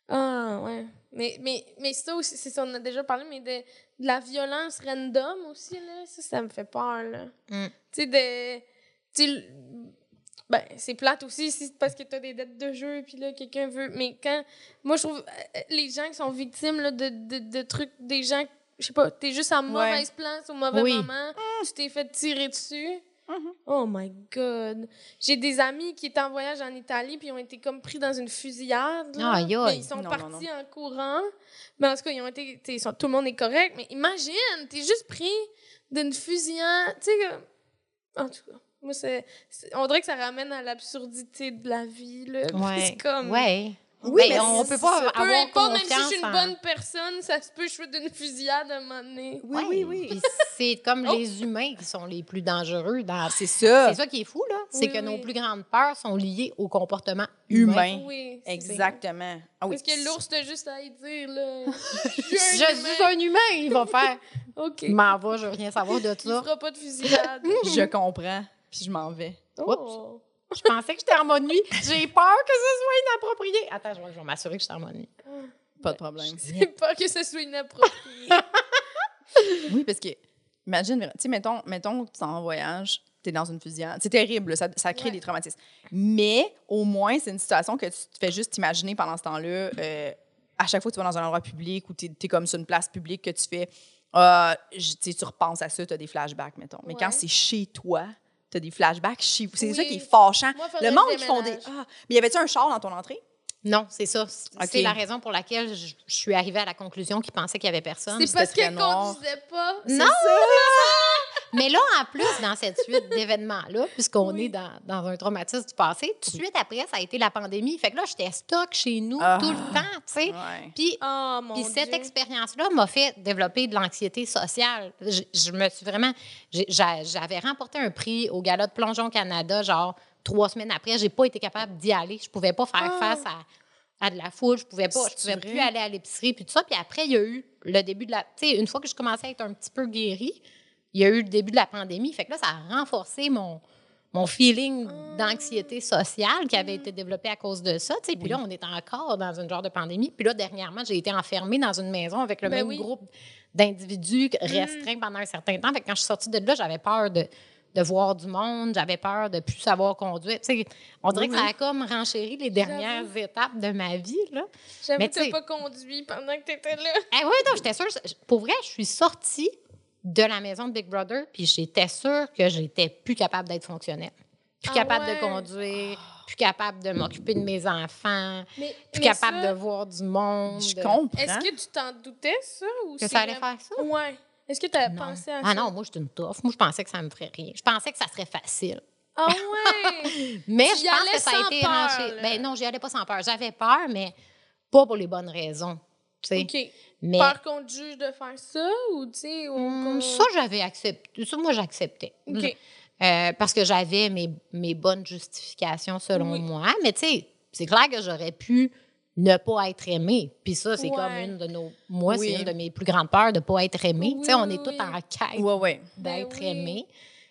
Ah, ouais. Mais, mais, mais ça aussi, c'est ça, on a déjà parlé, mais de, de la violence random aussi, là, ça, ça me fait peur, là. Mm. Tu sais, de... Tu sais, l- ben, c'est plate aussi, si parce que t'as des dettes de jeu, puis là, quelqu'un veut... Mais quand... Moi, je trouve, euh, les gens qui sont victimes, là, de, de, de trucs, des gens... Je sais pas, t'es juste à mauvaise place au mauvais Oui. moment, tu t'es fait tirer dessus. Mhm. Oh my God. J'ai des amis qui étaient en voyage en Italie puis ils ont été comme pris dans une fusillade. là. Aïe. Mais ils sont Non, non, partis en courant. Mais en tout cas, ils ont été. tu sais, ils sont- tout le monde est correct. Mais imagine, t'es juste pris d'une fusillade. Tu sais, en tout cas. Moi, c'est, c'est- on dirait que ça ramène à l'absurdité de la vie. Là. Ouais. C'est comme. Ouais. Oui, Ben, mais on peut pas ça. Peu avoir importe, même si confiance je suis une bonne personne, ça se peut que je sois d'une fusillade à un moment donné. Oui, oui, oui. Puis c'est comme Oh. les humains qui sont les plus dangereux dans C'est ça. C'est ça qui est fou, là. C'est Oui, que nos plus grandes peurs sont liées au comportement humain. Oui. Exactement. Ah oui. Parce que l'ours, t'as juste à y dire, là. Je suis un suis humain. un humain, il va faire. OK. Je m'en vais, je veux rien savoir de Il ça. fera pas de fusillade. Je comprends. Puis je m'en vais. Oh. Je pensais que j'étais en mode nuit. J'ai peur que ce soit inapproprié. Attends, je vais, je m'assurer que j'étais en mode nuit. Pas de problème. J'ai peur que ce soit inapproprié. Oui, parce que, imagine, tu sais, mettons, mettons tu es en voyage, tu es dans une fusillade. C'est terrible, ça, ça crée Ouais. des traumatismes. Mais au moins, c'est une situation que tu te fais juste imaginer pendant ce temps-là. euh, à chaque fois que tu vas dans un endroit public ou tu es, comme sur une place publique, que tu fais. j- tu repenses à ça, tu as des flashbacks, mettons. Mais quand c'est chez toi, tu as des flashbacks chez vous. C'est ça qui est fâchant. Moi, Le monde qui font des. Ah, mais y avait-tu un char dans ton entrée? Non, c'est ça. C'est la raison pour laquelle je, je suis arrivée à la conclusion qu'ils pensaient qu'il n'y avait personne. C'est parce qu'elle noir. conduisait pas. Non! Mais là, en plus, dans cette suite d'événements-là, puisqu'on Oui. est dans, dans un traumatisme du passé, tout de suite après, ça a été la pandémie. Fait que là, j'étais stock chez nous Ah. tout le temps, tu sais. Ouais. Puis Oh, Puis cette expérience-là m'a fait développer de l'anxiété sociale. Je, je me suis vraiment. J'avais remporté un prix au Gala de Plongeon Canada, genre trois semaines après. J'ai pas été capable d'y aller. Je pouvais pas faire Ah. face à, à de la foule, je pouvais pas, je pouvais plus aller à l'épicerie, puis tout ça. Puis après, il y a eu le début de la... Tu sais, une fois que je commençais à être un petit peu guérie, il y a eu le début de la pandémie. Fait que là, ça a renforcé mon, mon feeling d'anxiété sociale qui avait été développé à cause de ça. tu. Puis là, on est encore dans une genre de pandémie. Puis là, dernièrement, j'ai été enfermée dans une maison avec le Ben même oui. groupe d'individus restreints pendant un certain temps. Fait que quand je suis sortie de là, j'avais peur de, de voir du monde, j'avais peur de plus savoir conduire. Tu on dirait que ça a comme renchéri les dernières étapes de ma vie. Là. J'avoue Mais que tu pas conduit pendant que t'étais là. Eh oui, non, j'étais sûre. Pour vrai, je suis sortie de la maison de Big Brother, puis j'étais sûre que j'étais plus capable d'être fonctionnelle. Plus Ah capable ouais? de conduire, plus capable de m'occuper de mes enfants, Mais, plus mais capable ça, de voir du monde. Je comprends. Est-ce que tu t'en doutais, ça? Ou Que ça allait faire ça? Ouais. Est-ce que tu as pensé à ça? Ah non, moi, j'étais une tough. Moi, je pensais que ça me ferait rien. Je pensais que ça serait facile. Ah ouais! Mais je pense allais que ça a sans été peur. Ben non, j'y allais pas sans peur. J'avais peur, mais pas pour les bonnes raisons. tu sais. OK. Mais Peur qu'on te juge de faire ça ou, tu sais, ou qu'on- ça, j'avais accepté. Ça, moi, j'acceptais. OK. Euh, parce que j'avais mes, mes bonnes justifications selon Oui. moi. Mais tu sais, c'est clair que j'aurais pu ne pas être aimée. Puis ça, c'est Ouais. comme une de nos. Moi, Oui. c'est une de mes plus grandes peurs de ne pas être aimée. Oui, tu sais, on est tous en quête. Ben d'être oui. aimé.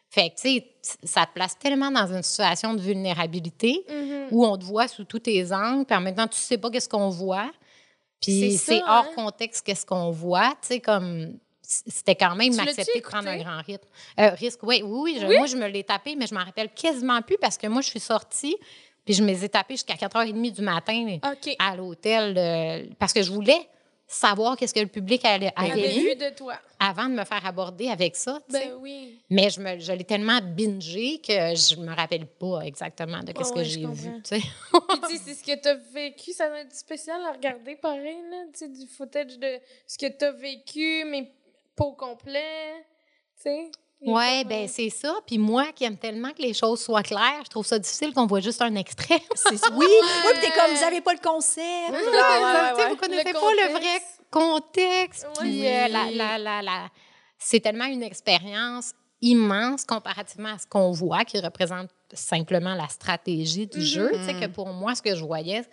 Fait que, tu sais, ça te place tellement dans une situation de vulnérabilité Mhm. où on te voit sous tous tes angles, puis en même temps, tu sais pas qu'est-ce qu'on voit. Puis C'est hors hein? contexte qu'est-ce qu'on voit. Tu sais, comme c'était quand même m'accepter de prendre un grand rythme. Euh, risque, oui, oui, oui, je- Moi, je me l'ai tapé, mais je m'en rappelle quasiment plus parce que moi, je suis sortie, puis je me les ai tapés jusqu'à 4h30 du matin à l'hôtel euh, parce que je voulais savoir qu'est-ce que le public allait, vu de toi. avant de me faire aborder avec ça. Ben oui. Mais je, me, je l'ai tellement bingé que je me rappelle pas exactement de qu'est-ce Ouais, que j'ai vu. tu sais. Puis, tu sais, c'est ce que tu as vécu, ça doit être spécial à regarder pareil, là. Tu sais, du footage de ce que tu as vécu, mais pas au complet. Tu sais. Comme, ben c'est ça. Puis moi qui aime tellement que les choses soient claires, je trouve ça difficile qu'on voit juste un extrait. Oui, oui, puis t'es comme, vous avez pas le concept. Ah, sais, ouais, ouais, Vous ouais. connaissez Le pas le vrai contexte. Puis Oui. euh, la, la, la, la- c'est tellement une expérience immense comparativement à ce qu'on voit, qui représente simplement la stratégie du jeu. Tu sais, que pour moi, ce que je voyais,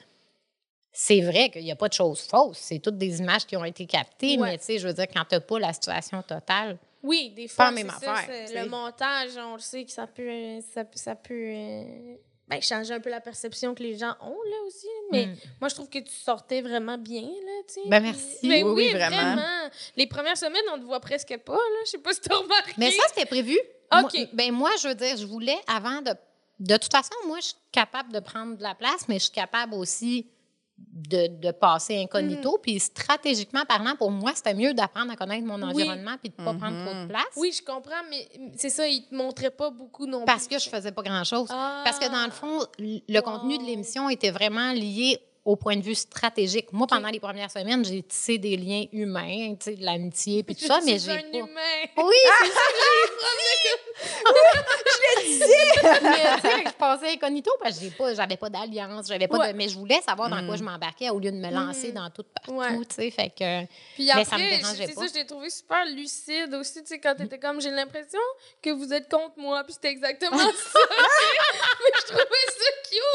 c'est vrai qu'il n'y a pas de choses fausses. C'est toutes des images qui ont été captées, Ouais. mais tu sais, je veux dire, quand tu n'as pas la situation totale, Oui, des Pas fois, la même c'est ça, affaire, tu le montage, on le sait que ça peut, ça, peut- ça peut euh, ben, changer un peu la perception que les gens ont, là, aussi. Mais Mm. moi, je trouve que tu sortais vraiment bien, là, tu sais. Ben, merci. Ben Oui, oui, oui, vraiment. vraiment. Les premières semaines, on te voit presque pas, là. Je sais pas si t'as remarqué. Mais ça, c'était prévu. OK. Moi, ben moi, je veux dire, je voulais avant de. De toute façon, moi, je suis capable de prendre de la place, mais je suis capable aussi de, de passer incognito. Mm. Puis stratégiquement parlant, pour moi, c'était mieux d'apprendre à connaître mon Oui. environnement puis de ne pas prendre trop de place. Oui, je comprends, mais c'est ça, ils te montraient pas beaucoup non Parce plus. que je faisais pas grand-chose. Ah. Parce que dans le fond, l- le Wow. contenu de l'émission était vraiment lié au point de vue stratégique. Moi, pendant les premières semaines, j'ai tissé des liens humains, tu sais, de l'amitié puis tout ça, mais j'ai un pas... humain. Oui, c'est ça que j'ai Mais tu sais, je passais incognito parce que j'ai pas, j'avais pas d'alliance, j'avais pas Ouais. de, mais je voulais savoir dans quoi je m'embarquais au lieu de me lancer Mhm. dans tout partout, Ouais. tu sais, fait que Puis Mais après, ça me dérangeait c'est pas. ça, je t'ai trouvé super lucide aussi, tu sais, quand t'étais comme, j'ai l'impression que vous êtes contre moi, puis c'était exactement ça. Mais je trouvais ça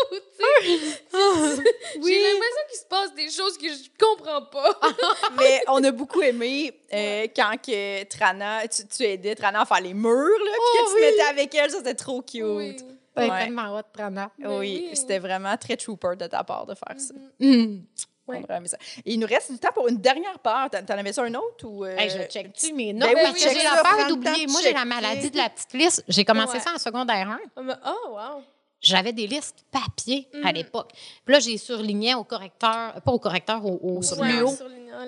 cute, tu sais. J'ai l'impression qu'il se passe des choses que je comprends pas. Mais on a beaucoup aimé euh, quand que Trana, tu, tu aidais Trana à faire les murs, là, puis que tu te mettais avec elle, ça c'était trop cute. Oui. Oui, c'est Ouais. tellement hot, Prana. Ben oui. c'était vraiment très trooper de ta part de faire ça. Mhm. Ouais. On aurait aimé ça. Et il nous reste du temps pour une dernière part. T'en t'en avais-tu un autre ou. euh, Hey, je check-tu mes notes? Ben oui, parce que check j'ai ça, la prends peur le d'oublier. temps de Moi, j'ai la checker. maladie de la petite liste. J'ai commencé Ouais. ça en secondaire 1. Ah, mais- Oh, wow. J'avais des listes papier à Mhm. l'époque. Puis là, j'ai surligné au correcteur, pas au correcteur, au, au fluo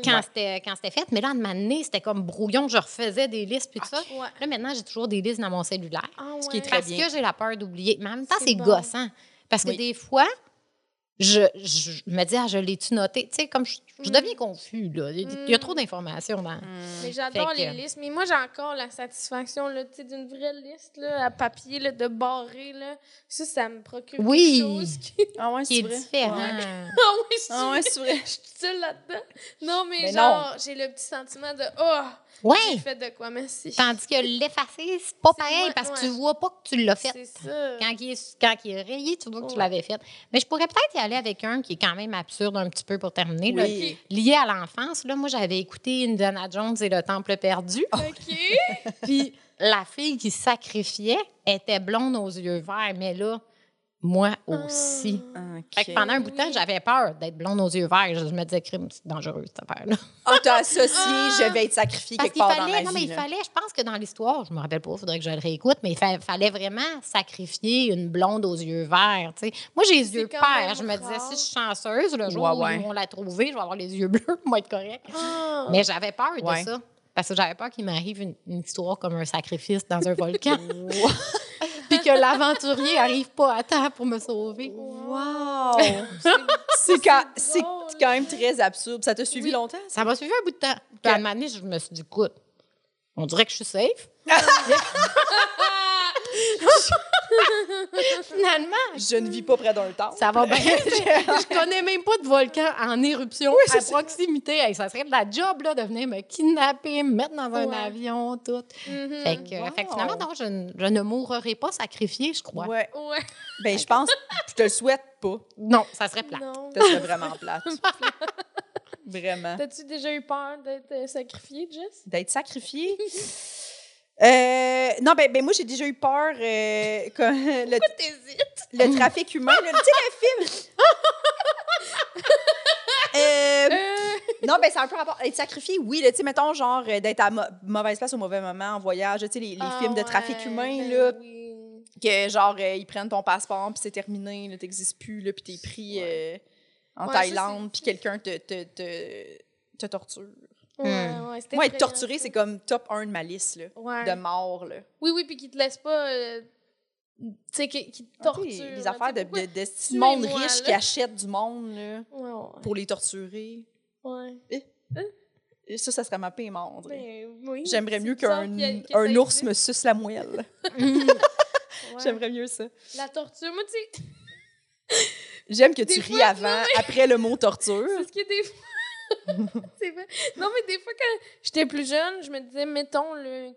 quand ouais. c'était quand c'était fait. Mais là, en année, c'était comme brouillon. Je refaisais des listes puis tout ça. Ouais. Là, maintenant, j'ai toujours des listes dans mon cellulaire. Ah, Ce qui est très Parce bien. que j'ai la peur d'oublier. Mais en même temps, C'est c'est bon. gossant. Parce que Oui. des fois, je, je me dis, ah, je l'ai-tu noté? Tu sais, comme je, je Mm. deviens confus, là. Il y a- il y a Mm. trop d'informations dans. Mais j'adore les listes. Mais moi, j'ai encore la satisfaction là, tu sais, d'une vraie liste là, à papier, là, de barré. Là. Ça, ça me procure Oui. quelque chose qui... Ah ouais, Qui c'est est vrai. différent. Ah oui, c'est Ah ouais, c'est vrai. Je suis là-dedans. Non, mais, Mais genre, j'ai le petit sentiment de Oh, Ouais. J'ai fait de quoi, merci. Tandis que l'effacer, c'est pas pareil moi, parce que ouais. tu vois pas que tu l'as fait. C'est ça. Quand il, est, quand il est rayé, tu vois que tu l'avais fait. Mais je pourrais peut-être y aller avec un qui est quand même absurde un petit peu pour terminer. là. Lié à l'enfance, là, moi, j'avais écouté Indiana Jones et le Temple perdu. OK. Puis la fille qui sacrifiait était blonde aux yeux verts. Mais là, moi aussi. Fait que pendant un bout de temps, j'avais peur d'être blonde aux yeux verts. Je, me disais, crime, c'est dangereux, cette affaire-là. Ah, t'as associé, je vais être sacrifié Parce quelque part dans fallait, ma non, mais il fallait, je pense que dans l'histoire, je me rappelle pas, il faudrait que je le réécoute, mais il fa- fallait vraiment sacrifier une blonde aux yeux verts. Moi, j'ai les yeux pères. Je me disais, si je suis chanceuse, le jour Ouais, où ils vont la trouver, je vais avoir les yeux bleus pour moi être correct. Ah. Mais j'avais peur de ça. Parce que j'avais peur qu'il m'arrive une, une histoire comme un sacrifice dans un volcan. Puis que l'aventurier arrive pas à temps pour me sauver. Wow! c'est quand, même très absurde. Ça t'a suivi Oui. longtemps? Ça m'a suivi un bout de temps. Puis à un moment donné, je me suis dit, écoute, on dirait que je suis safe. Finalement, Je ne vis pas près d'un temple. Ça va bien. je connais même pas de volcan en éruption à proximité. Hey, ça serait de la job là, de venir me kidnapper, me mettre dans un Ouais. avion, tout. Mhm. Fait, que, Wow. fait que finalement, non, je, ne- je ne mourrai pas sacrifiée, je crois. Ouais. Ouais. Ben, je pense, je te le souhaite pas. Non, ça serait plat. Non. Ça serait vraiment plate. Vraiment. T'as-tu déjà eu peur d'être euh, sacrifiée, Jess? D'être sacrifié? Euh, non, ben, ben moi, j'ai déjà eu peur euh, quand le, T'hésites? le trafic humain. là. Tu sais, le film? Euh, Euh, non, ben, c'est un peu rapport. Être sacrifié, oui. Tu sais, mettons, genre, d'être à mauvaise place au mauvais moment en voyage. Tu sais, les, les ah films de trafic ouais, humain, ben là, oui. que genre, ils prennent ton passeport, puis c'est terminé, là, t'existes plus, là, puis t'es pris en Ouais, Thaïlande, puis quelqu'un te, te, te, te torture. Ouais, Hmm. ouais, Moi, être torturé, c'est comme top 1 de ma liste, là, Ouais. de mort, là. Oui, oui, puis qui te laisse pas. euh, tu sais, qui, qui te Ah, tu torture. là, Les affaires de, de, de tuez-moi, monde riche là? qui achètent du monde, là, Ouais, ouais. pour les torturer. Ouais. Et ça, ça serait ma paix mordre. Ben, oui. J'aimerais mieux qu'un un ours me suce la moelle. Ouais. J'aimerais mieux ça. La torture, moi, tu J'aime que Des tu fois, ris avant, après le mot torture. c'est ce qui est des fois. c'est vrai. Non, mais des fois, quand j'étais plus jeune, je me disais, mettons, là,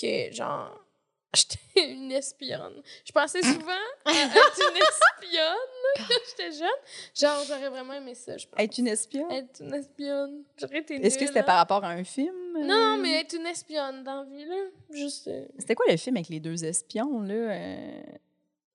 que, genre, j'étais une espionne. Je pensais souvent à être une espionne quand j'étais jeune. Genre, j'aurais vraiment aimé ça, je pense. Être une espionne? Être une espionne. J'aurais été Est-ce que c'était par rapport à un film? Non, euh? mais être une espionne dans la vie, là. Juste. euh, C'était quoi le film avec les deux espions, là? euh?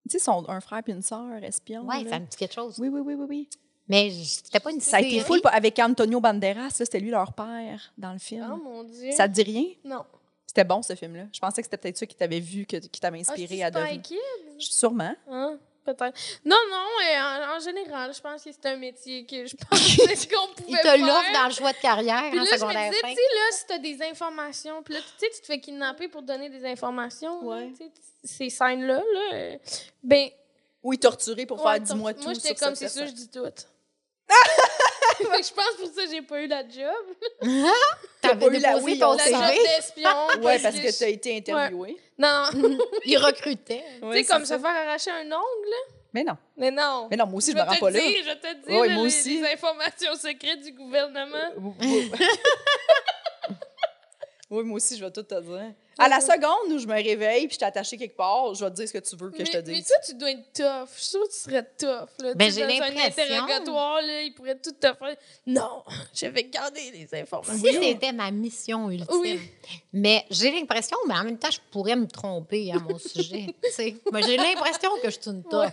Tu sais, un frère et une sœur espions. Ouais, là. ça me dit quelque chose. Oui, oui, oui, oui, oui. Mais je- c'était pas une Ça a été full avec Antonio Banderas, là, c'était lui leur père dans le film. Oh mon Dieu. ça te dit rien? Non. C'était bon, ce film-là. Je pensais que c'était peut-être ça qui t'avait vu, que, qui t'avait Ah, inspiré à devenir. Kid? Sûrement. Hein? Peut-être. Non, non, en, en général, je pense que c'est un métier que je pensais qu'on pouvait Il te l'offre dans le choix de carrière Puis en là, je me secondaire disais, tu 5. sais, là, si t'as des informations, puis là, tu sais, tu te fais kidnapper pour donner des informations, là, Ouais. tu sais, ces scènes-là, là, ben, Oui, torturé pour ouais, faire dis-moi tout. Moi, j'étais comme, c'est sûr, je dis tout. Fait que je pense pour ça que j'ai pas eu la job. T'avais pas eu la- déposé oui, ton on La le job savait. CV. d'espion. Ouais, parce que je- t'as été interviewé. Non, Il recrutait. tu Ouais, sais, comme c'est se faire arracher un ongle, là. Mais non. Mais non. Mais non, moi aussi, je, je me rends te pas là. dire, je vais te dire Ouais, là, moi les- informations secrètes du gouvernement. Oui, moi aussi, je vais tout te dire. À la seconde où je me réveille puis je t'ai attaché quelque part, je vais te dire ce que tu veux que mais, je te mais dise. toi, tu dois être tough. Je suis sûre que tu serais tough. Là. Ben, j'ai dans un l'impression. interrogatoire, là, il pourrait tout te faire. Non, je vais garder les informations. Si c'était ma mission ultime. Oui. Mais j'ai l'impression, mais en même temps, je pourrais me tromper à mon sujet. tu sais. Mais j'ai l'impression que je suis une tough. Ouais.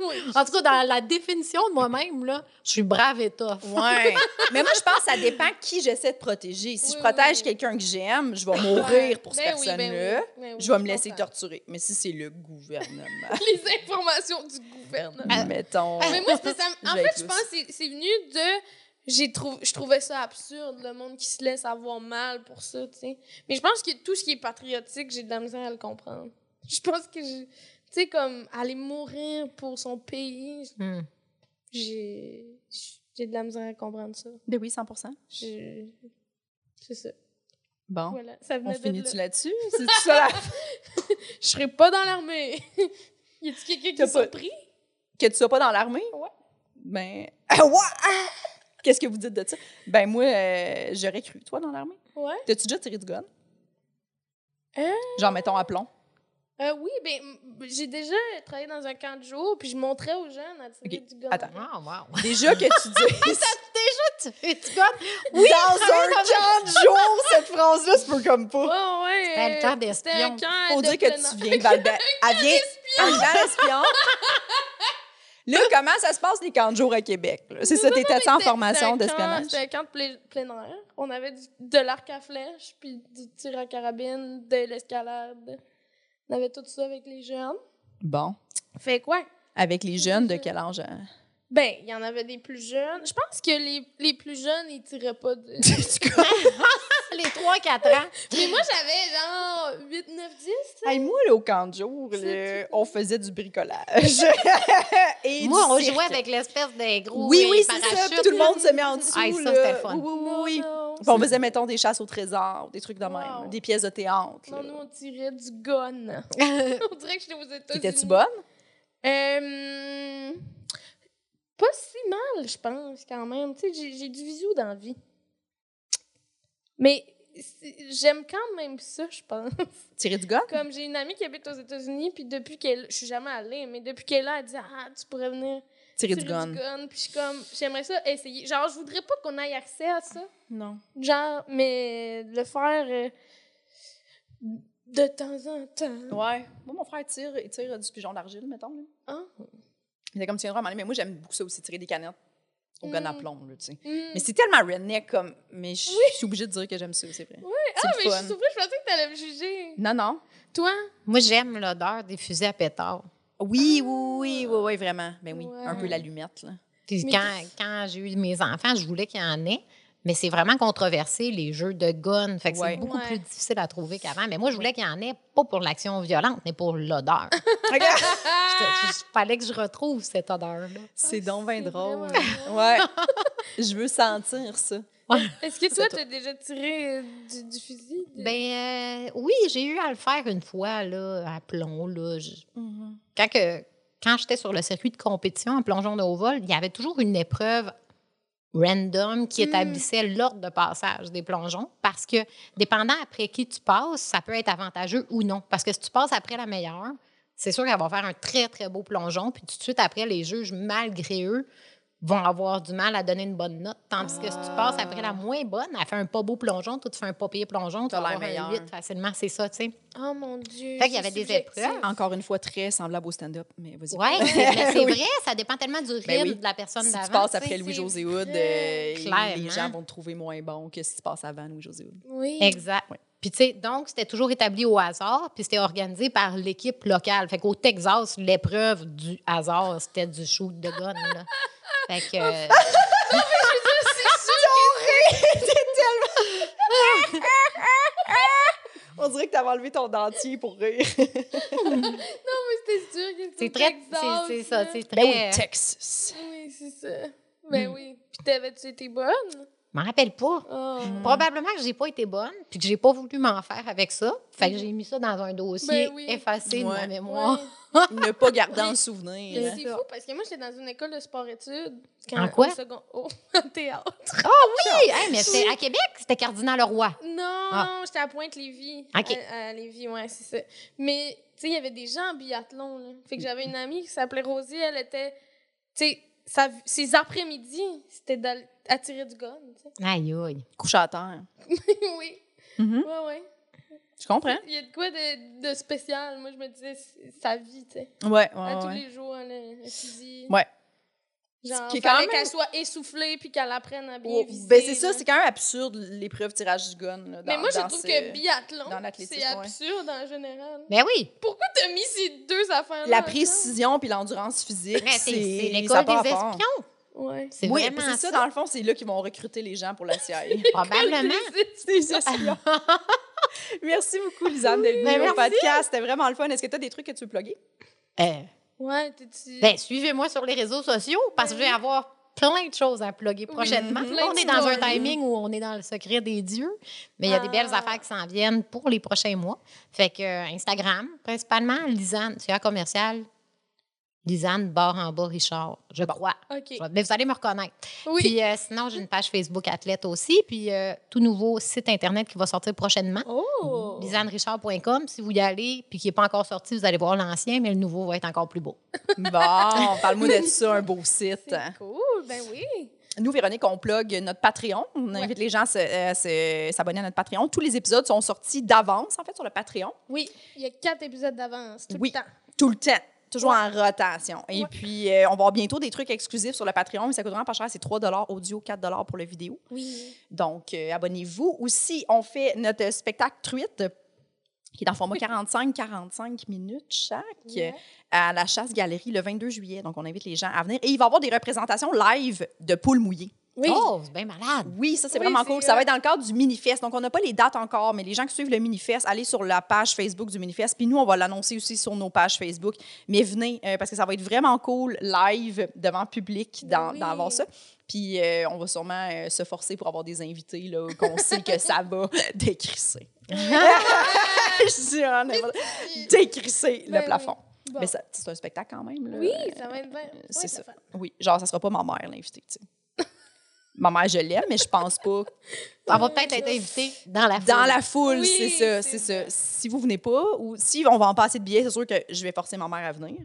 Oui. En tout cas, dans la définition de moi-même, là, je suis brave et tough. Ouais. Mais moi, je pense que ça dépend qui j'essaie de protéger. Si Oui, je protège oui. quelqu'un que j'aime, je vais mourir pour cette Ben ben personne-là. ben je vais me laisser comprends. torturer. Mais si c'est le gouvernement, Les informations du gouvernement. mettons. Mais moi, c'était ça. En fait, je pense que c'est- venu de. J'ai trouvé, je trouvais ça absurde, le monde qui se laisse avoir mal pour ça, tu sais. Mais je pense que tout ce qui est patriotique, j'ai de la misère à le comprendre. Je pense que, je- sais, comme aller mourir pour son pays, Hmm. j'ai j'ai de la misère à comprendre ça. Ben oui, 100 Je- C'est ça. Bon. Voilà, ça On de finit-tu là. là-dessus? C'est ça la... Je serais pas dans l'armée. y a-tu quelqu'un qui est surpris? que tu sois pas dans l'armée? Ouais. Ben. Ah, ouais! Qu'est-ce que vous dites de ça? Ben, moi, euh, j'aurais cru, toi, dans l'armée. Ouais. T'as-tu déjà tiré du gun? Euh. Genre, mettons, à plomb? Euh, oui, ben, j'ai déjà travaillé dans un camp de jour, puis je montrais aux jeunes à tirer Ok, du gun. attends. Wow. Déjà que tu dis. Tu fais du gun? Oui, dans un camp de jour, cette phrase-là, c'est pas comme pas. Ouais, ouais. C'était le camp d'espion. camp Faut de dire que tu viens de Val-d'Or. Elle vient un camp d'espion. Là, comment ça se passe les camps de jour à Québec? C'est ça, t'étais en formation d'espionnage? C'était un camp de plein, plein air. On avait du- de l'arc à flèche, puis du tir à carabine, de l'escalade. On avait tout ça avec les jeunes? Bon. Fait quoi? Avec les jeunes de quel âge? hein? Ben, il y en avait des plus jeunes. Je pense que les, les plus jeunes, ils tiraient pas de... Du coup, Les 3-4 ans. Mais moi, j'avais genre 8, 9, 10. tu sais. hey, moi, là, au camp de jour, là, on faisait du bricolage. Et Moi, du on cirque. jouait avec l'espèce de gros Oui, euh, oui, c'est ça. parachute, Puis tout le monde se met en dessous. Ah, ça, là. Oui, oui, Non, oui. non, Puis on faisait, mettons, des chasses au trésor, des trucs de même, des pièces de théâtre. Non, là. nous, on tirait du gun. on dirait que j'étais aux États-Unis. Étais-tu bonne? Euh, pas si mal, je pense, quand même. Tu sais, j'ai- du visou dans la vie. Mais j'aime quand même ça, je pense. Tirer du gun? Comme j'ai une amie qui habite aux États-Unis, puis depuis qu'elle. Je suis jamais allée, mais depuis qu'elle est là, elle dit Ah, tu pourrais venir Tirer du gun. Puis je suis comme, j'aimerais ça essayer. Genre, je voudrais pas qu'on ait accès à ça. Non. Genre, mais le faire euh, de temps en temps. Ouais. Moi, mon frère tire, il tire du pigeon d'argile, mettons. Là. Ah. Il était comme à moment donné, mais moi, j'aime beaucoup ça aussi, tirer des canettes au gun à Mm. plomb, là, tu sais. Hmm. Mais c'est tellement redneck comme. Mais je suis obligée de dire que j'aime ça, c'est vrai. C'est Ah, mais je suis surprise, je pensais que t'allais me juger. Non, non. Toi? Moi, j'aime l'odeur des fusils à pétard. Oui, oui, oui, oui, oui, vraiment. Ben oui, un peu l'allumette, là. Puis quand, j'ai eu mes enfants, je voulais qu'il y en ait. Mais c'est vraiment controversé, les jeux de gun. Fait que Ouais. c'est beaucoup Ouais. plus difficile à trouver qu'avant. Mais moi, je voulais qu'il y en ait, pas pour l'action violente, mais pour l'odeur. Regarde! Il fallait que je retrouve cette odeur-là. c'est donc bien c'est drôle. Ouais. je veux sentir ça. Est-ce que toi, t'as déjà tiré euh, du, du fusil? de- Ben euh, oui, j'ai eu à le faire une fois, là, à plomb. Là. Je- Quand, que- quand j'étais sur le circuit de compétition en plongeon de haut vol, il y avait toujours une épreuve random qui Mm. établissait l'ordre de passage des plongeons parce que, dépendant après qui tu passes, ça peut être avantageux ou non. Parce que si tu passes après la meilleure, c'est sûr qu'elle va faire un très, très beau plongeon. Puis tout de suite après, les juges, malgré eux, vont avoir du mal à donner une bonne note. Tandis que si tu passes après la moins bonne, elle fait un pas beau plongeon, toi, tu fais un pas pire plongeon, tu l'air avoir un meillure. 8 facilement. C'est ça, tu sais. Oh mon Dieu. Fait qu'il y avait des épreuves. Encore une fois, très semblable au stand-up, mais vas-y. Oui, mais c'est Oui. vrai, ça dépend tellement du rythme Ben oui. de la personne Si d'avant. tu passes tu sais, après Louis-José Hood, euh, les gens vont te trouver moins bon que si tu passes avant Louis-José Hood. Oui. Exact. Ouais. Puis, tu sais, donc, c'était toujours établi au hasard, puis c'était organisé par l'équipe locale. Fait qu'au Texas, l'épreuve du hasard, c'était du shoot de gun, là. Fait que... euh, On dirait que t'avais enlevé ton dentier pour rire. Non, mais c'était sûr que c'est c'était très... Texas, c'est- C'est ça, c'est Ben oui, très... Texas. Oui, c'est ça. Ben oui. Puis t'avais-tu été bonne? Je m'en rappelle pas. Oh. Probablement que j'ai pas été bonne, puis que j'ai pas voulu m'en faire avec ça. Fait que j'ai mis ça dans un dossier Ben oui. effacé de ma mémoire. Ouais. ne pas garder en souvenir. Mais c'est fou parce que moi, j'étais dans une école de sport-études. En quoi? au second- théâtre. Ah oui! Hey, mais c'était à Québec, c'était Cardinal Leroy. Non, Ah. j'étais à Pointe-Lévis. OK. À, à Lévis, ouais, c'est ça. Mais, tu sais, il y avait des gens en biathlon, là. Fait que j'avais une amie qui s'appelait Rosie, elle était. Tu sais, sa- ses après-midi, c'était d'al- à tirer du gun, tu sais. Aïe, aïe. Couche à terre. oui. Mhm. Ouais, ouais. Je comprends. Il y a de quoi de, de spécial? Moi, je me disais, sa vie, tu sais. Ouais, à ouais, tous ouais. les jours, elle a fusil. Ouais. Genre, qui est quand même- qu'elle soit essoufflée puis qu'elle apprenne à bien Oh, viser. ben c'est ça, c'est quand même absurde l'épreuve tirage du gun. là, Mais moi, je dans trouve ce- que biathlon, c'est ouais. absurde en général. Ben oui! Pourquoi t'as mis ces deux affaires-là La précision puis l'endurance physique, Mais c'est c'est c'est ça l'école des rapport. espions. Ouais. C'est Oui, vraiment c'est ça, dans le fond, c'est là qu'ils vont recruter les gens pour la CIA. Probablement. Des espions. Merci beaucoup, Lisanne, d'être venue Ben, au podcast. C'était vraiment le fun. Est-ce que tu as des trucs que tu veux plugger? Euh, Ouais, t'es-tu... ben, suivez-moi sur les réseaux sociaux parce que je vais avoir plein de choses à plugger prochainement. On est dans un timing où on est dans le secret des dieux, mais il y a des belles Ah. affaires qui s'en viennent pour les prochains mois. Fait que euh, Instagram, principalement, Lisanne, c'est un commercial. Lisanne barre en bas Richard, je crois. Mais vous allez me reconnaître. Oui. Puis euh, sinon, j'ai une page Facebook athlète aussi, puis euh, tout nouveau site Internet qui va sortir prochainement. oh! lisannerichard.com. Si vous y allez, puis qui n'est pas encore sorti, vous allez voir l'ancien, mais le nouveau va être encore plus beau. Bon, parle-moi de ça, un beau site. Cool, ben oui. Nous, Véronique, on plug notre Patreon. On invite les gens à s'abonner à notre Patreon. Tous les épisodes sont sortis d'avance, en fait, sur le Patreon. Oui, il y a quatre épisodes d'avance, tout Oui. le temps. Tout le temps. Toujours en rotation. Et puis, euh, on va avoir bientôt des trucs exclusifs sur le Patreon, mais ça coûte vraiment pas cher. C'est 3 audio, 4 pour la vidéo. Oui. Donc, euh, abonnez-vous. Aussi, on fait notre spectacle Truite, qui est en format 45-45 minutes chaque, à la Chasse Galerie le 22 juillet. Donc, on invite les gens à venir. Et il va y avoir des représentations live de poules mouillées. Oui. Oh, c'est bien malade. Oui, ça, c'est Oui, vraiment cool. Ça va être dans le cadre du Minifest. Donc, on n'a pas les dates encore, mais les gens qui suivent le Minifest, allez sur la page Facebook du Minifest. Puis nous, on va l'annoncer aussi sur nos pages Facebook. Mais venez, euh, parce que ça va être vraiment cool, live, devant public, dans, Oui. dans avoir ça. Puis euh, on va sûrement euh, se forcer pour avoir des invités, là, qu'on sait que ça va décrisser. Je dis, décrisser Ben le plafond. oui. Bon. Mais ça- c'est un spectacle quand même. là. Oui, ça va être bien. C'est Ouais, ça. Oui, genre, ça sera pas ma mère, l'invité, tu sais. Ma mère, je l'aime, mais je pense pas On va peut-être être invité dans la dans foule. la foule, Oui, c'est ça, c'est ça. Si vous venez pas, ou si on vend pas assez de billets, c'est sûr que je vais forcer ma mère à venir.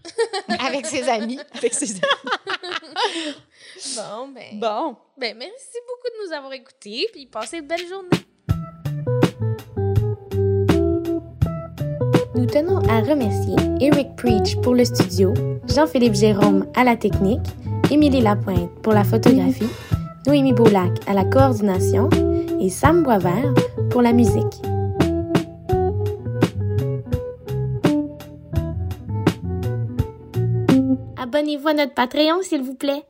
avec ses amis. Avec ses- Bon, ben, Bon. ben, merci beaucoup de nous avoir écoutés, puis passez une belle journée. Nous tenons à remercier Eric Preach pour le studio, Jean-Philippe Jérôme à la technique, Émilie Lapointe pour la photographie, Noémie Boulac à la coordination et Sam Boisvert pour la musique. Abonnez-vous à notre Patreon, s'il vous plaît.